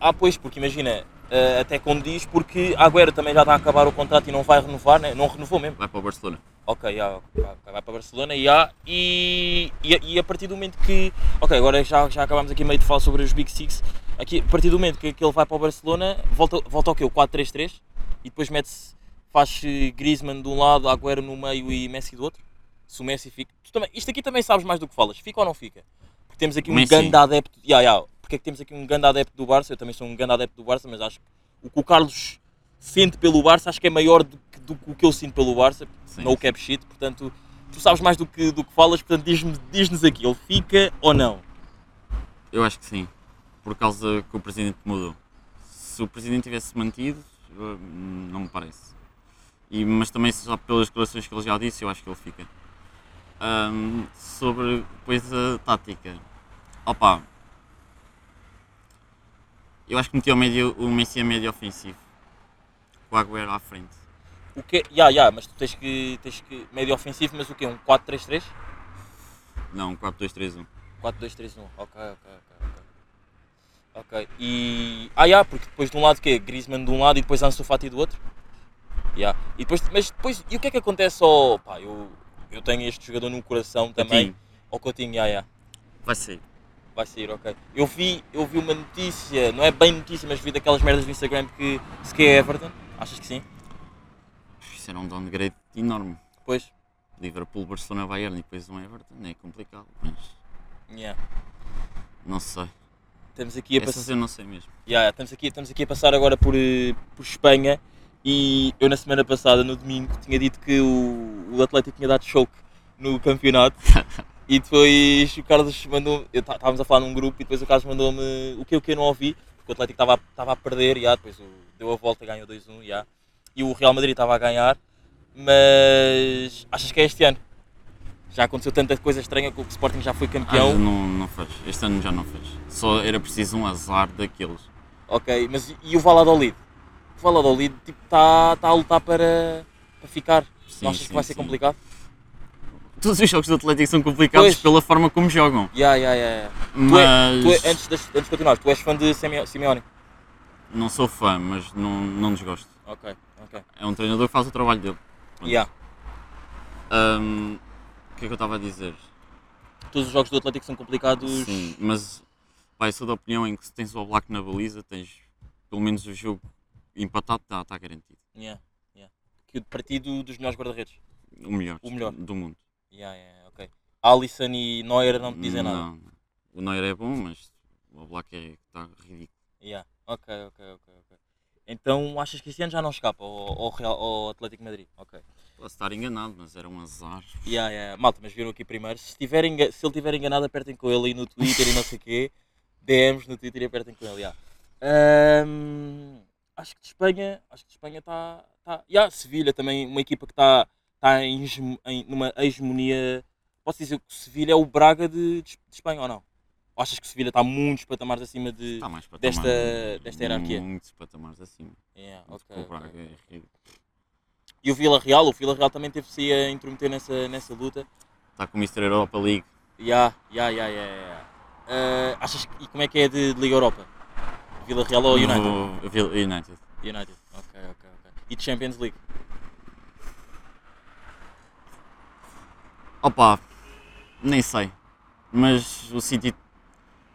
Ah, pois, porque imagina, eh, até como diz, porque a Agüero também já está a acabar o contrato e não vai renovar, né? não renovou mesmo. Vai para o Barcelona. Ok, ok, vai para Barcelona já, e, e, e a partir do momento que. Ok, agora já, já acabámos aqui meio de falar sobre os Big Six. Aqui, a partir do momento que, que ele vai para o Barcelona, volta, volta ao quê? O 4-3-3 e depois mete-se, faz Griezmann de um lado, Agüero no meio e Messi do outro. Se o Messi fica. Tu também, isto aqui também sabes mais do que falas, fica ou não fica? Porque temos aqui um Messi. grande adepto. Ya, ya, porque é que temos aqui um grande adepto do Barça? Eu também sou um grande adepto do Barça, mas acho que o que o Carlos sente pelo Barça acho que é maior do que, do que o que eu sinto pelo Barça. Sim, no cap shit, portanto, tu sabes mais do que, do que falas, portanto, diz-nos aqui, ele fica ou não? Eu acho que sim. Por causa que o presidente mudou. Se o presidente tivesse mantido, eu- não me parece. E, mas também só pelas declarações que ele já disse, eu acho que ele fica. Ahm, sobre depois a tática. Opa. Eu acho que meti o, médio, o Messi a médio ofensivo. Com o Agüero à frente. O que Ya, ya, mas tu tens que, tens que, médio ofensivo, mas o quê? Um 4-3-3? Não, 4-2-3-1. 4-2-3-1, ok, ok, ok, ok. Ok, e... Ah, ya, porque depois de um lado o quê? Griezmann de um lado e depois Ansu Fati do outro? Ya, e depois, mas depois, e o que é que acontece ao... Pá, eu, eu tenho este jogador no coração também, Coutinho, ao Coutinho, ya, ya. Vai ser. Vai sair, ok. Eu vi, eu vi uma notícia, não é bem notícia, mas vi daquelas merdas do Instagram que se que é Everton. Achas que sim? Isso era um downgrade enorme. Pois. Liverpool, Barcelona, Bayern e depois um Everton. É complicado, mas Yeah. não sei. Estamos aqui a Essas eu não sei mesmo. Yeah, estamos, aqui, estamos aqui a passar agora por, eh, por Espanha e eu na semana passada, no domingo, tinha dito que o, o Atlético tinha dado choque no campeonato e depois o Carlos mandou eu tá- estávamos a falar num grupo e depois o Carlos mandou-me o que o que eu não ouvi, porque o Atlético estava a- estava a perder, yeah, depois o- deu a volta e ganhou 2-1 yeah, e o Real Madrid estava a ganhar, mas achas que é este ano? Já aconteceu tanta coisa estranha que o Sporting já foi Ah, campeão. não, não fez. Este ano já não fez. Só era preciso um azar daqueles. Ok, mas e o Valladolid? O Valladolid está tipo, tá, tá a lutar para, para ficar. Sim, não achas que sim, vai ser sim. complicado? Todos os jogos do Atlético são complicados Pois. pela forma como jogam. Ya, ya, ya. Tu, é, Mas tu é, antes, de, antes de continuar, tu és fã de Simeo- Simeone? não sou fã, mas não, não desgosto. Ok, ok. É um treinador que faz o trabalho dele. Pronto. Ya. Ahm, o que é que eu estava a dizer? Todos os jogos do Atlético são complicados. Sim, mas eu sou da opinião em que se tens o Black na baliza, tens pelo menos o jogo empatado, está tá garantido. Ya, ya. Que o partido dos melhores guarda-redes. O melhor, O melhor. do mundo. Ya, ya, ok. Alisson e Neuer não te dizem nada. Não. O Neuer é bom, mas o Black é, está ridículo. Ya, ok, ok, ok, ok. Então achas que este ano já não escapa ao, ao, Real, ao Atlético Madrid? Ok. Posso estar enganado, mas era um azar. Yeah, yeah. Malta, mas viram aqui primeiro. Se, enga- se ele estiver enganado, apertem com ele aí no Twitter e não sei o quê. DMs no Twitter e apertem com ele. Yeah. Ahm, acho que de Espanha, acho que de Espanha está. Tá, yeah, Sevilha também, uma equipa que está tá em, em- numa hegemonia. Posso dizer que o Sevilha é o Braga de, de Espanha ou não? Ou achas que o Sevilha está muitos patamares acima de. Está mais para desta- desta hierarquia. Muitos patamares acima. Yeah, Porque ok, o Braga ok. é ridículo. E o Vila Real, o Vila Real também teve-se a intrometer nessa, nessa luta. Está com o Mr. Europa League. Ya, ya, ya, ya, achas que, e como é que é de, de Liga Europa? Vila Real ou United? No United. United, ok, ok, ok. E de Champions League? Opa, nem sei. Mas o City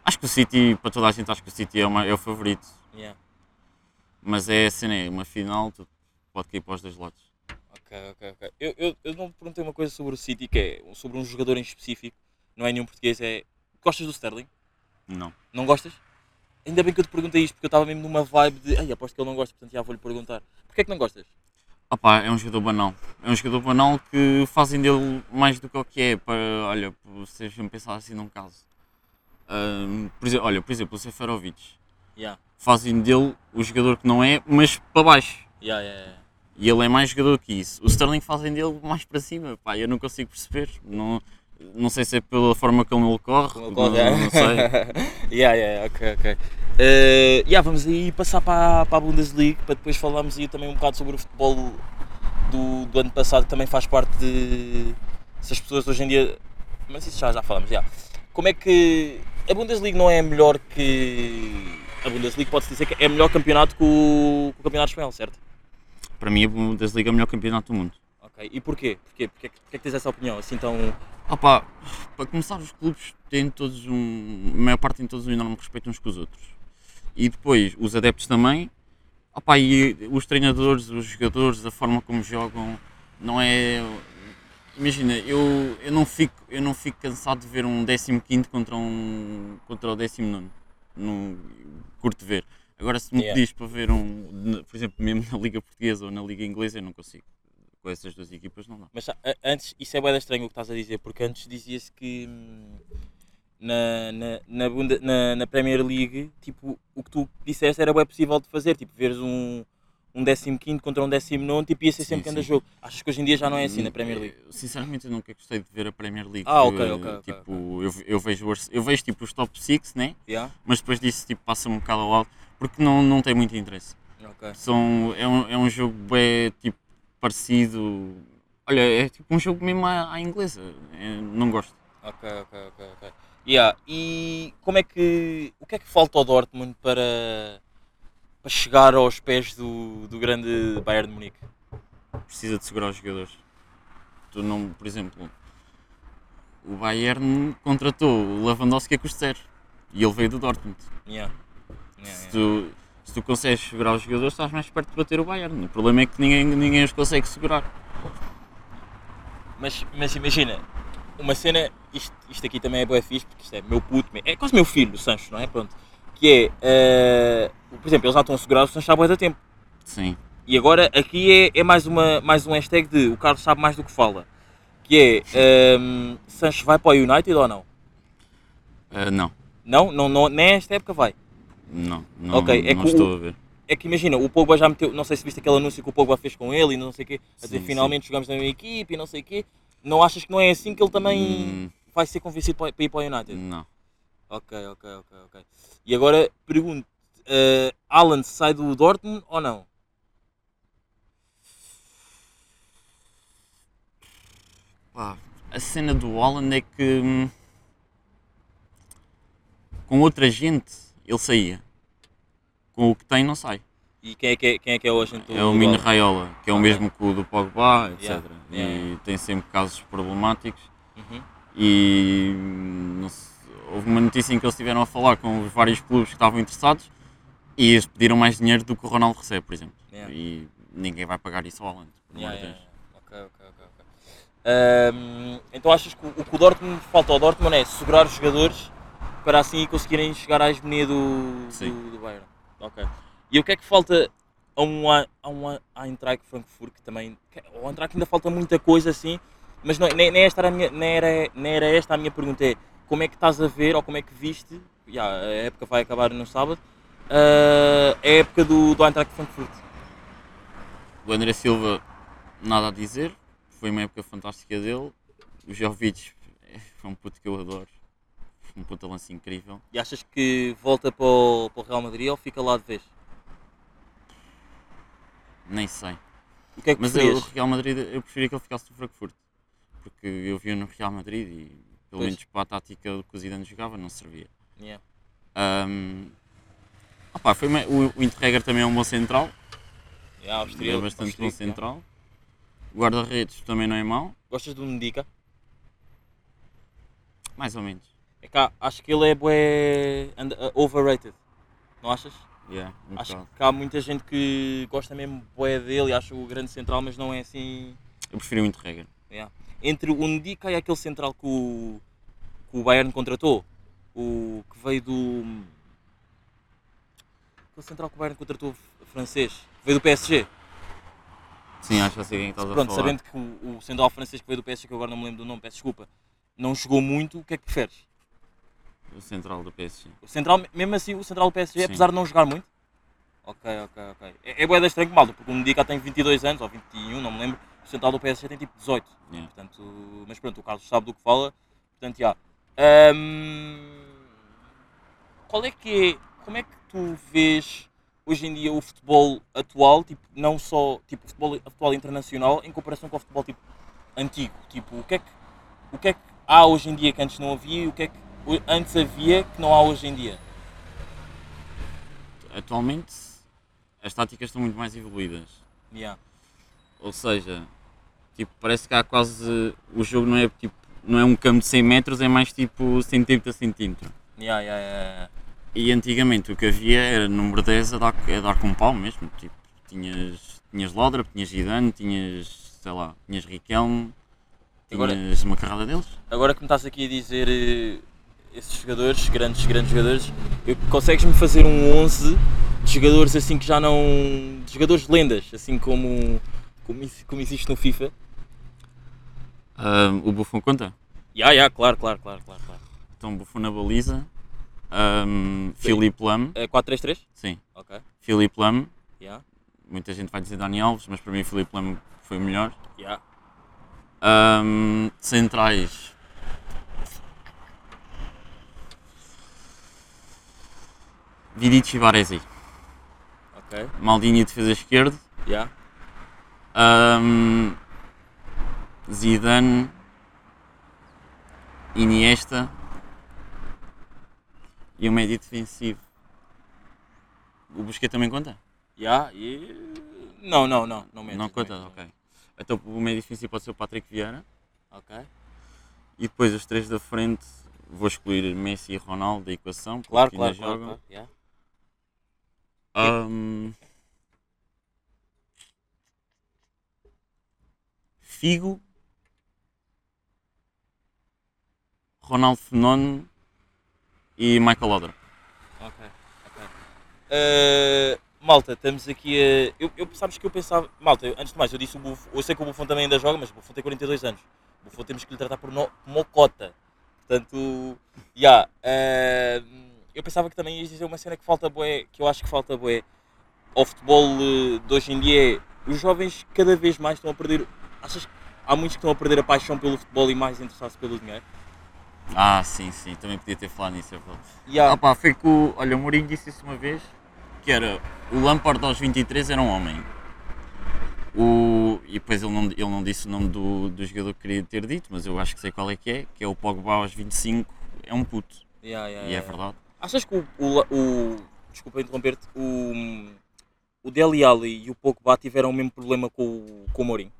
Acho que o City, para toda a gente, acho que o City é, uma- é o favorito. Yeah. Mas é a cena, é uma final, tu pode cair para os dois lados. Ok, ok, ok. Eu, eu, eu não te perguntei uma coisa sobre o City, que é sobre um jogador em específico, não é nenhum português, é. Gostas do Sterling? Não. Não gostas? Ainda bem que eu te perguntei isto, porque eu estava mesmo numa vibe de. Ai, aposto que ele não gosta, portanto já vou-lhe perguntar. Porquê é que não gostas? Opá, é um jogador banal. É um jogador banal que fazem dele mais do que o que é. Para, olha, vão pensar assim num caso. Ahm, por exemplo, olha, por exemplo, o Seferovic. Yeah. Fazem dele o jogador que não é, mas para baixo. Yeah, yeah. E ele é mais jogador que isso. O Sterling fazem dele mais para cima. Pá, eu não consigo perceber. Não, não sei se é pela forma como ele corre. Ele não, corre, é. não sei. yeah, yeah, ok, ok. Eh, yeah, vamos aí passar para, para a Bundesliga para depois falarmos aí também um bocado sobre o futebol do, do ano passado que também faz parte de se as pessoas hoje em dia. Mas isso já, já falamos, já. Como é que a Bundesliga não é melhor que. A Bundesliga pode-se dizer que é melhor campeonato que o, que o campeonato espanhol, certo? Para mim, a Bundesliga é o melhor campeonato do mundo. Ok. E porquê? Porquê? Porquê, é que- porquê é que tens essa opinião? Assim tão. Opa, para começar, os clubes têm todos um. A maior parte tem todos um enorme respeito uns com os outros. E depois, os adeptos também. Opa, e os treinadores, os jogadores, a forma como jogam, não é. Imagina, eu, eu, não fico, eu não fico cansado de ver um 15 contra, um, contra o 19. Não, curto ver. Agora, se me Yeah. pedis para ver um, por exemplo, mesmo na Liga Portuguesa ou na Liga Inglesa, eu não consigo. Com essas duas equipas, não dá. Mas antes, isso é bem estranho o que estás a dizer, porque antes dizia-se que hum, na, na, na, Bunda- na, na Premier League, tipo, o que tu disseste era bem possível de fazer, tipo, veres um, um 15 contra um 19, tipo, ia ser sempre grande jogo. Achas que hoje em dia já não é assim na Premier League? Eh, Sinceramente, eu nunca gostei de ver a Premier League. Ah, ok, ok, ok, Tipo, Eu, eu, vejo, eu vejo tipo os top 6, né? Yeah? mas depois disso tipo, passa um bocado ao alto porque não, não tem muito interesse. São, é, um, é um jogo bem tipo, parecido. Olha, é tipo um jogo mesmo à, à inglesa. É, não gosto. Ok, ok, ok, ok. Yeah. E como é que. O que é que falta ao Dortmund para, para chegar aos pés do, do grande Bayern de Munique? Precisa de segurar os jogadores. Tu não, por exemplo, o Bayern contratou o Lewandowski a custo zero e ele veio do Dortmund. Yeah. Yeah, se, tu, se tu consegues segurar os jogadores, estás mais perto de bater o Bayern. O problema é que ninguém, ninguém os consegue segurar. Mas, mas imagina, uma cena, isto, isto aqui também é boa fixe, porque isto é meu puto, é quase meu filho, o Sancho, não é? Pronto. Que é, eh, por exemplo, eles já estão a segurar o Sancho há muito tempo. Sim. E agora aqui é, é mais, uma, mais um hashtag de o Carlos sabe mais do que fala. Que é, ehm, Sancho vai para o United ou não? Ah, não. Não, não, não, nem esta época vai. Não, não, Ok, é não que o- estou a ver. É que imagina, o Pogba já meteu, não sei se viste aquele anúncio que o Pogba fez com ele e não sei o quê, a dizer Sim, finalmente jogamos na mesma equipe e não sei o quê. Não achas que não é assim que ele também Hum. vai ser convencido para, ir para o United? Não. Ok, ok, ok, ok. E agora pergunto, eh, Alan sai do Dortmund ou não? Pá, a cena do Holland é que hum, com outra gente ele saía. Com o que tem não sai. E quem é que é, quem é, que é o agente do É o Mino? Raiola, que é o mesmo que o do Pogba, etc. Yeah, E yeah. tem sempre casos problemáticos. Uhum. E hum, não se- houve uma notícia em que eles estiveram a falar com os vários clubes que estavam interessados e eles pediram mais dinheiro do que o Ronaldo recebe, por exemplo. E ninguém vai pagar isso ao Holland. por Yeah, yeah, yeah. Ok, ok, ok. Ahm, então achas que o, o que o Dortmund falta ao Dortmund é segurar os jogadores para assim conseguirem chegar à hegemonia do, do, do Bayern? Ok. E o que é que falta a um, A- um A- Eintracht Frankfurt que também... Ao Eintracht ainda falta muita coisa assim, mas não, nem, nem, esta era a minha, nem, era, nem era esta a minha pergunta, é como é que estás a ver ou como é que viste, já, a época vai acabar no sábado, ah, a época do, do Eintracht Frankfurt? O André Silva, nada a dizer. Foi uma época fantástica dele. O Jovic é um puto que eu adoro. Um puto lance incrível. E achas que volta para o, para o Real Madrid ou fica lá de vez? Nem sei. O que é que Mas eu, o Real Madrid, eu preferia que ele ficasse no Frankfurt. Porque eu vi no Real Madrid e, pelo Pois. menos para a tática que o Zidane jogava, não servia. Yeah. Ahm, opá, foi uma- o, o Interreger também é um bom central. Yeah, É austríaco, bastante bom austríaco, yeah. central. O guarda-redes também não é mau. Gostas do Mendica? Mais ou menos. É que há- acho que ele é bué and- uh, overrated. Não achas? Yeah, um Acho bocado. que há muita gente que gosta mesmo bué dele e acha o grande central, mas não é assim. Eu preferi o Interreger. Yeah. Entre o Ndika e aquele central que o, que o Bayern contratou, o que veio do. Aquele central que o Bayern contratou francês, que veio do PSG. Sim, acho que sei quem estás a Pronto, falar. sabendo que o, o central francês que veio do PSG, que eu agora não me lembro do nome, peço desculpa, não jogou muito, o que é que preferes? O central do PSG. O central, mesmo assim, o central do PSG, Sim. apesar de não jogar muito? Ok, ok, ok. É, é bué da estranho que malta, porque o Ndika tem 22 anos, ou 21, não me lembro, o central do PSG tem tipo 18. Yeah. Portanto, mas pronto, o Carlos sabe do que fala. Portanto, já. Ahm, qual é que é. Como é que tu vês hoje em dia o futebol atual, tipo, não só tipo, o futebol atual internacional, em comparação com o futebol tipo, antigo? Tipo, o que, é que, o que é que há hoje em dia que antes não havia e o que é que antes havia que não há hoje em dia? Atualmente, as táticas estão muito mais evoluídas. Yeah. Ou seja, tipo, parece que há quase. O jogo não é tipo. Não é um campo de 100 metros, é mais tipo centímetro a centímetro. Yeah, yeah, yeah. E antigamente o que havia era número 10 a dar, a dar com pau mesmo. Tipo, tinhas, tinhas Lodra, tinhas Zidane, tinhas, sei lá, tinhas Riquelme, Agora- tinhas uma carrada deles. Agora que me estás aqui a dizer eh, esses jogadores, grandes, grandes jogadores, consegues-me fazer um 11 de jogadores assim que já não. de jogadores lendas, assim como, como, como existe no FIFA? O Buffon conta? Ya, ya, claro, claro, claro, claro. claro. Então Buffon na baliza, um, Philippe Lam, É 4-3-3? sim, Ok. Philippe Lam, Ya, muita gente vai dizer Dani Alves, mas para mim Philippe Lam foi o melhor. ya. Um, centrais. Vidic e Baresi. Ok. Maldini defesa esquerdo. Ya. Um, Zidane. Iniesta. E o médio defensivo. O Busquets também conta? Ya. E. Não, não, não. Não, não conta? metes, Ok. Então o médio defensivo pode ser o Patrick Vieira. Ok. E depois os três da frente, vou excluir Messi e Ronaldo da equação, porque Claro, ainda claro, jogam. claro. Ya. Ahm, Figo, Ronaldo Fenómeno e Michael Odra. Ok, ok. Eh, malta, estamos aqui a. Eu, eu, sabes que eu pensava. Malta, eu- antes de mais, eu disse o Buffon. Eu sei que o Buffon também ainda joga, mas o Buffon tem 42 anos. O Buffon temos que lhe tratar por no, mocota. Portanto, já. Eu pensava que também ias dizer uma cena que falta bué, que eu acho que falta bué ao futebol eh, de hoje em dia é os jovens cada vez mais estão a perder. Achas que há muitos que estão a perder a paixão pelo futebol e mais interessados pelo dinheiro? Ah, sim, sim, também podia ter falado nisso. é. Ya. Ah, pá, foi que o, olha, o Mourinho disse isso uma vez, que era, o Lampard aos 23 era um homem. O, e depois ele não, ele não disse o nome do, do jogador que queria ter dito, mas eu acho que sei qual é que é, que é o Pogba aos 25, é um puto. Ya, ya, E é verdade. Achas que o, o, o- desculpa interromper-te, o, o Dele Alli e o Pogba tiveram o mesmo problema com o, com o Mourinho?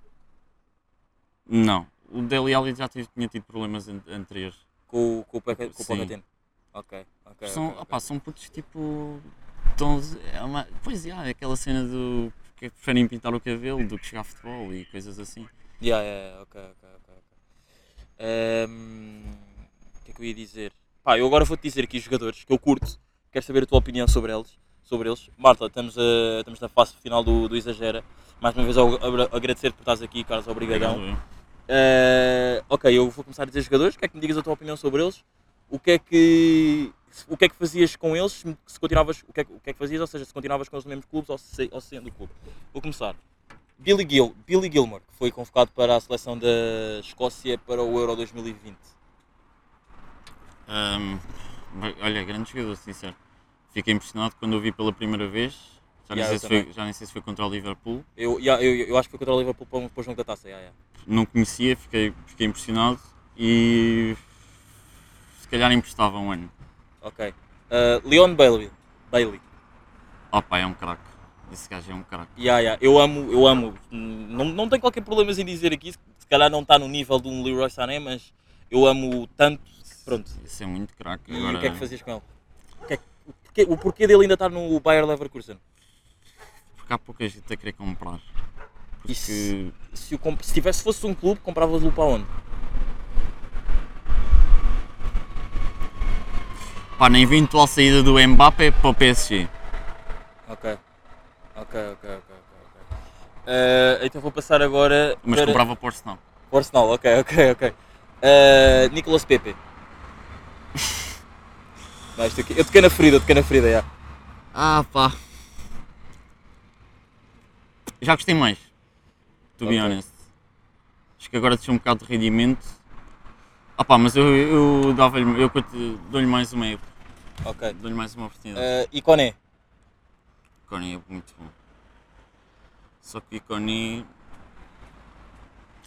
Não, o Dele Alli já tive- tinha tido problemas an- anteriores. Com, o- com o com o? Ok, ok. são, ok, ok. opá, são putos tipo. Tão, é uma, pois é, aquela cena do que preferem pintar o cabelo do que jogar futebol e coisas assim. Ya, ya, ok, ok, ok. O que é que eu ia dizer? Pá, eu agora vou-te dizer aqui os jogadores que eu curto, quero saber a tua opinião sobre eles. Sobre eles. Marta, estamos, a- estamos na fase final do, do Exagera. Mais uma vez, ao- agra- agradecer por estás aqui, Carlos. Obrigadão. Eh, ok, eu vou começar a dizer jogadores, quero que me digas a tua opinião sobre eles. O que é que, o que, é que fazias com eles? Se continuavas, o, que é, que- o que é que fazias? Ou seja, se continuavas com os mesmos clubes ou se, ou saindo do clube. Vou começar. Billy, Gil, Billy Gilmore, que foi convocado para a seleção da Escócia para o Euro 2020. Bem, olha, grande jogador, sincero. Fiquei impressionado quando o vi pela primeira vez. Já, Yeah, nem, sei se foi, já nem sei se foi contra o Liverpool. Eu, yeah, eu, eu acho que foi contra o Liverpool para, um- para o jogo da taça. yeah, yeah. Não conhecia, fiquei, fiquei impressionado e se calhar emprestava um ano. Ok. Eh, Leon Bailey. Bailey. Opa, é um craque. Esse gajo é um craque. Yeah, yeah. Eu amo, eu amo. Não, não tenho qualquer problema em dizer aqui, se se calhar não está no nível de um Leroy Sané, mas eu amo tanto Pronto. Isso é muito craque. E Agora, o que é que fazias com ele? O, é que- o porquê, o porquê dele ainda estar no Bayer Leverkusen? Porque há pouca gente a querer comprar. Porque. E se, comp- se tivesse fosse um clube, compravas-lo para onde? Pá, na eventual saída do Mbappé para o PSG. Ok. Ok, ok, ok. Eh, então vou passar agora Mas para comprava para o Arsenal. Arsenal. Ok, ok, ok. Eh, Nicolas Pepe. Não, isto aqui- eu toquei na ferida, eu toquei na ferida, já. Ah, pá. Já gostei mais. To be Ok. honest. Acho que agora deixou um bocado de rendimento. Ah pá, mas eu, eu dava-lhe, eu dou-lhe mais uma época. Ok. Dou-lhe mais uma oportunidade. Eh, e Koné? Iconi é muito bom. Só que Iconi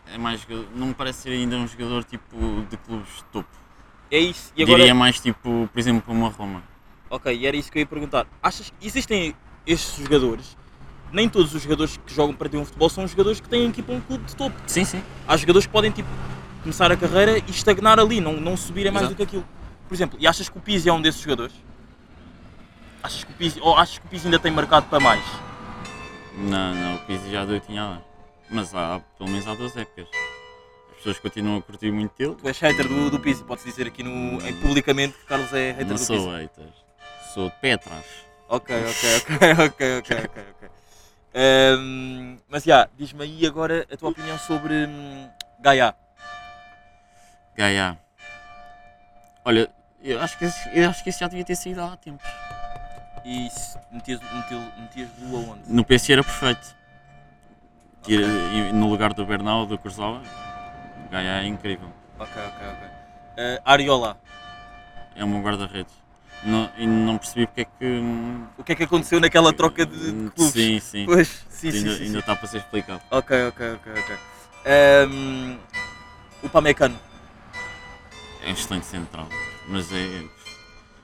é mais jogador- não me parece ser ainda um jogador tipo de clubes de topo. É isso. E agora, Diria mais tipo, por exemplo, uma Roma. Ok, e era isso que eu ia perguntar. Achas que existem estes jogadores? Nem todos os jogadores que jogam para ter um futebol são jogadores que têm para um clube de topo. Sim, sim. Há jogadores que podem tipo, começar a carreira e estagnar ali, não, não subirem mais Exato. do que aquilo. Por exemplo, e achas que o Pizzi é um desses jogadores? Achas que o Pizzi, ou achas que o Pizzi ainda tem marcado para mais? Não, não, o Pizzi já deu tinha lá. Mas há, pelo menos há duas épocas. As pessoas continuam a curtir muito dele. Tu és hater do, do Pizzi, pode-se dizer aqui no, em- publicamente que Carlos é hater Não do sou Pizzi. hater. Sou de pé atrás. Ok, ok, ok, ok, ok, ok. Ehm, mas já, diz-me aí agora a tua opinião sobre hum, Gaia. Gaia. Olha, eu acho, que, esse- eu acho que isso já devia ter saído há tempos. E metias, metias, do aonde? No PC era perfeito. E No lugar do Bernal, do Kurzawa, Gaia é incrível. Ok, ok, ok. Eh, Ariola, É um guarda-redes. Não, e não percebi porque é que. hum, o que é que aconteceu naquela troca de, de clubes? Sim, sim. Pois, sim, sim, ainda, sim, ainda sim. está para ser explicado. Ok, ok, ok, ok. Ehm, o Pamecano. É um excelente central. Mas é.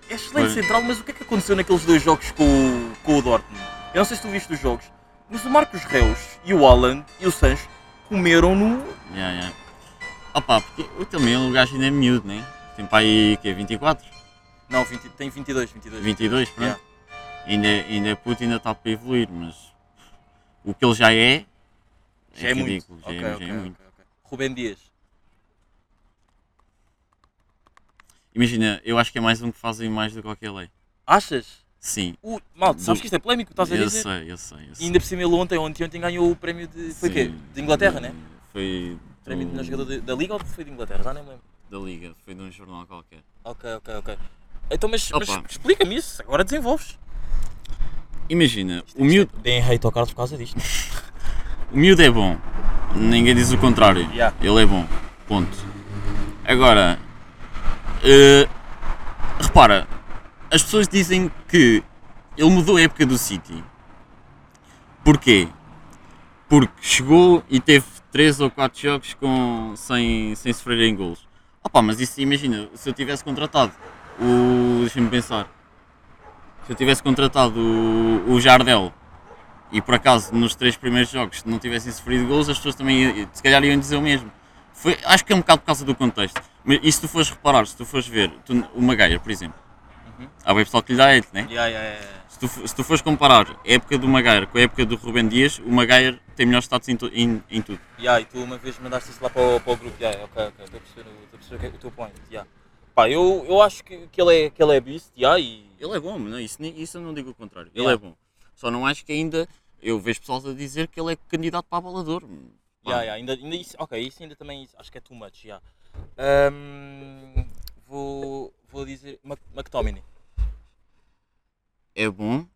É excelente Foi. central, mas o que é que aconteceu naqueles dois jogos com, o- com o Dortmund? Eu não sei se tu viste os jogos, mas o Marcos Reus e o Haaland e o Sancho comeram no. Yeah, yeah. Opa, porque eu também o gajo ainda é miúdo, né? Tem para aí que 24? Não, 20 tem 22, 22. 22, pronto. Yeah. Ainda, ainda é puto, ainda está para evoluir, mas o que ele já é. Já é, ridículo, muito. já, Ok, é, ok, já é muito. ok, ok. Rubem Dias. Imagina, eu acho que é mais um que fazem mais do que qualquer lei. Achas? Sim. O, malta, sabes que isto é polémico, estás a eu dizer? sei, eu sei. Eu E ainda por cima ele ontem, ontem, ontem ganhou o prémio de. Foi o quê? Sim. De Inglaterra, né? Foi Prémio de do- melhor jogador de- da Liga ou foi de Inglaterra? Já nem me lembro. da Liga, foi de um jornal qualquer. Ok, ok, ok. Então, mas, mas explica-me isso, agora desenvolves. Imagina, o miúdo, Deem hate ao Carlos por causa disto. o miúdo é bom. Ninguém diz o contrário. Yeah. Ele é bom. Ponto. Agora, eh, repara, as pessoas dizem que ele mudou a época do City. Porquê? Porque chegou e teve 3 ou 4 jogos com, sem, sem sofrer em golos. Opa, mas isso imagina, se eu tivesse contratado o. Deixa-me pensar. Se eu tivesse contratado o, o Jardel e por acaso nos três primeiros jogos não tivessem sofrido gols, as pessoas também se calhar iam dizer o mesmo. Foi, acho que é um bocado por causa do contexto. Mas e se tu fores reparar, se tu fores ver tu- o Maguire, por exemplo, há bem pessoal que lhe dá hate, né? Yeah, yeah, yeah. Se tu, se tu fores comparar a época do Maguire com a época do Rubem Dias, o Maguire tem melhor status em, tu- em, em tudo. Yeah, e tu uma vez mandaste isso lá para o, para o grupo. Yeah, ok, ok, estou a perceber, estou a perceber o é- o teu point. Yeah. Pá, eu, eu acho que, que, ele é, que ele é beast, yeah, e Ele é bom, não, isso, isso eu não digo o contrário. Ele Yeah. é bom. Só não acho que ainda. Eu vejo pessoal a dizer que ele é candidato para a balador. Yeah, yeah, ainda, ainda isso, ok, isso ainda também acho que é too much. Yeah. Ahm, vou, vou dizer McTominay. É bom,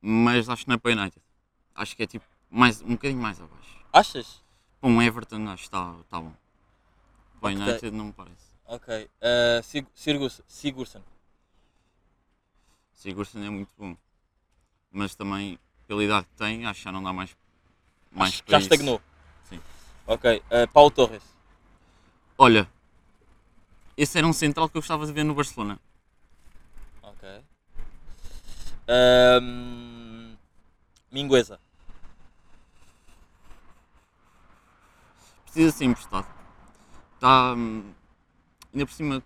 mas acho que não é para o United. Acho que é tipo mais, um bocadinho mais abaixo. Achas? Para um Everton acho que está está bom. Para o Ok. United não me parece. Ok. Uh, Sig Sigurdsson. É muito bom. Mas também, pela idade que tem, acho que já não dá mais, mais Acho já isso. estagnou. Sim. Ok. Uh, Paulo Torres. Olha, esse era um central que eu gostava de ver no Barcelona. Ahm, Mingueza. Precisa ser emprestado. Está. hum, ainda por cima,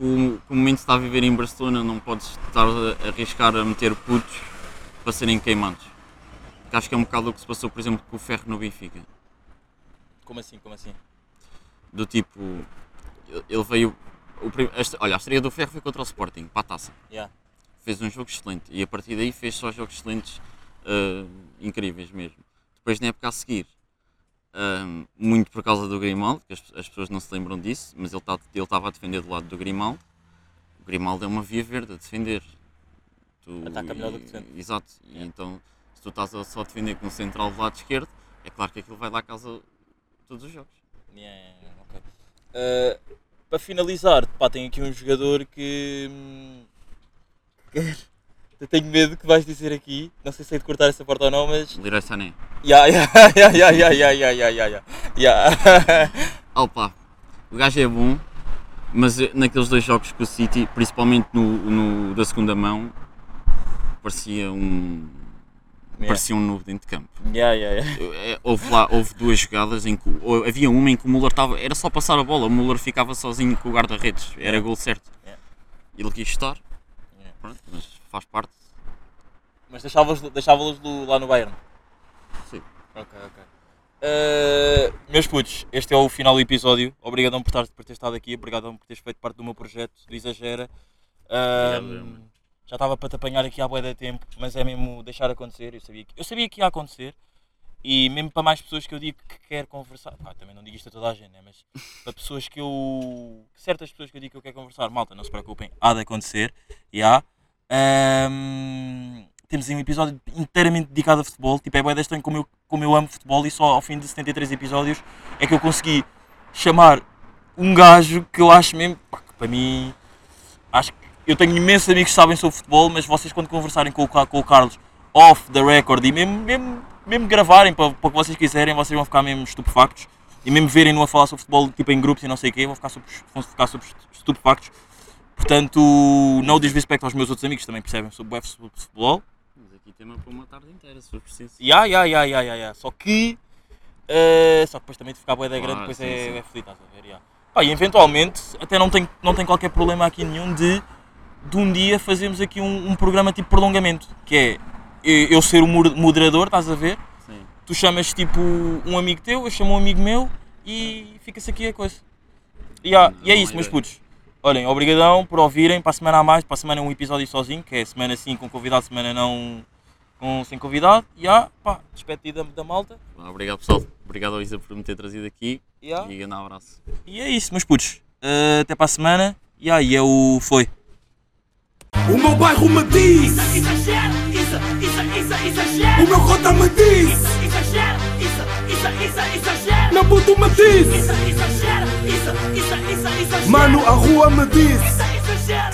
o, o momento que está a viver em Barcelona, não podes estar a arriscar a meter putos para serem queimados. Porque acho que é um bocado o que se passou, por exemplo, com o Ferro no Benfica. Como assim, como assim? Do tipo, ele veio. o a olha, a estreia do Ferro foi contra o Sporting, para a taça. Yeah. Fez um jogo excelente e a partir daí fez só jogos excelentes, ah, incríveis mesmo. Depois, na época a seguir, ah, muito por causa do Grimaldo, que as, as pessoas não se lembram disso, mas ele tá- estava a defender do lado do Grimaldo. O Grimaldo é uma via verde a defender. Tu- Ataca melhor do que e- defende. Exato. E Yeah. então, se tu estás a só defender com o central do lado esquerdo, é claro que aquilo vai dar casa todos os jogos. Yeah, yeah, yeah, ok. Uh, para finalizar, pá, tenho aqui um jogador que. Eu tenho medo que vais dizer aqui. Não sei se sei de cortar essa porta ou não, mas. Leroy Sané. Ya, ya, ya, ya, ya, ya, ya, ya, ya, ya. Ya. Opa, o gajo é bom, mas naqueles dois jogos com o City, principalmente no, no da segunda mão, parecia um. Yeah. Parecia um novo dentro de campo. Ya, ya. Eu- é, Houve lá, houve duas jogadas em que. Havia uma em que o Müller estava. Era só passar a bola, o Müller ficava sozinho com o guarda-redes. Era Yeah. gol certo. Yeah. Ele quis estar, Yeah. Pronto, mas faz parte. Mas deixavas- deixávamos lá no Bayern. Sim. Ok, ok. Uh, meus putos, este é o final do episódio. Obrigadão por, estar, por ter estado aqui, obrigadão por teres feito parte do meu projeto do Exagera. Uh, Obrigado, já estava para te apanhar aqui há boa de tempo, mas é mesmo deixar acontecer. Eu sabia, que, eu sabia que ia acontecer e mesmo para mais pessoas que eu digo que quero conversar, pá, também não digo isto a toda a gente, né? mas para pessoas que eu. certas pessoas que eu digo que eu quero conversar, malta, não se preocupem, há de acontecer. E há. Ahm, temos um episódio inteiramente dedicado a futebol. Tipo, é de estranho como eu, como eu amo futebol e só ao fim de 73 episódios é que eu consegui chamar um gajo que eu acho mesmo, pá, que para mim, acho que eu tenho imensos amigos que sabem sobre futebol, mas vocês quando conversarem com o, com o Carlos off the record e mesmo, mesmo, mesmo gravarem para, para o que vocês quiserem, vocês vão ficar mesmo estupefactos e mesmo verem-no a falar sobre futebol tipo em grupos e não sei o quê, vão ficar, sobre, vão ficar sobre estupefactos. Portanto, no disrespect aos meus outros amigos também percebem sobre o futebol. Mas aqui tema para uma tarde inteira, se for preciso. Ya, ya, ya, ya, ya. Só que. eh, só que depois também de ficar boa da grande, Ah, depois sim, é, sim. é fodido, estás a ver? ya. Pá, e eventualmente, até não tem, não tem qualquer problema aqui nenhum de, de um dia fazermos aqui um, um programa tipo prolongamento, que é eu eu ser o mo- moderador, estás a ver? Sim. Tu chamas tipo um amigo teu, eu chamo um amigo meu e fica-se aqui a coisa. Ya, e é Não, isso, meus ideia. putos. Olhem, obrigadão por ouvirem. Para a semana a mais, para a semana é um episódio sozinho, que é semana sim com convidado, semana não com, sem convidado. E há, pá, despedida da, da malta. Obrigado pessoal, obrigado ao Isa por me ter trazido aqui E, há, e um abraço. e é isso, meus putos. Uh, até para a semana. E aí é o Foi. O meu bairro me diz, isso, isso, isso, exagera. o meu cota me diz, Exagera, isso, isso, isso, exagera. Meu puto me disse. Isso, isso, isso, isso. É Mano, a rua me disse. Isso, exagera,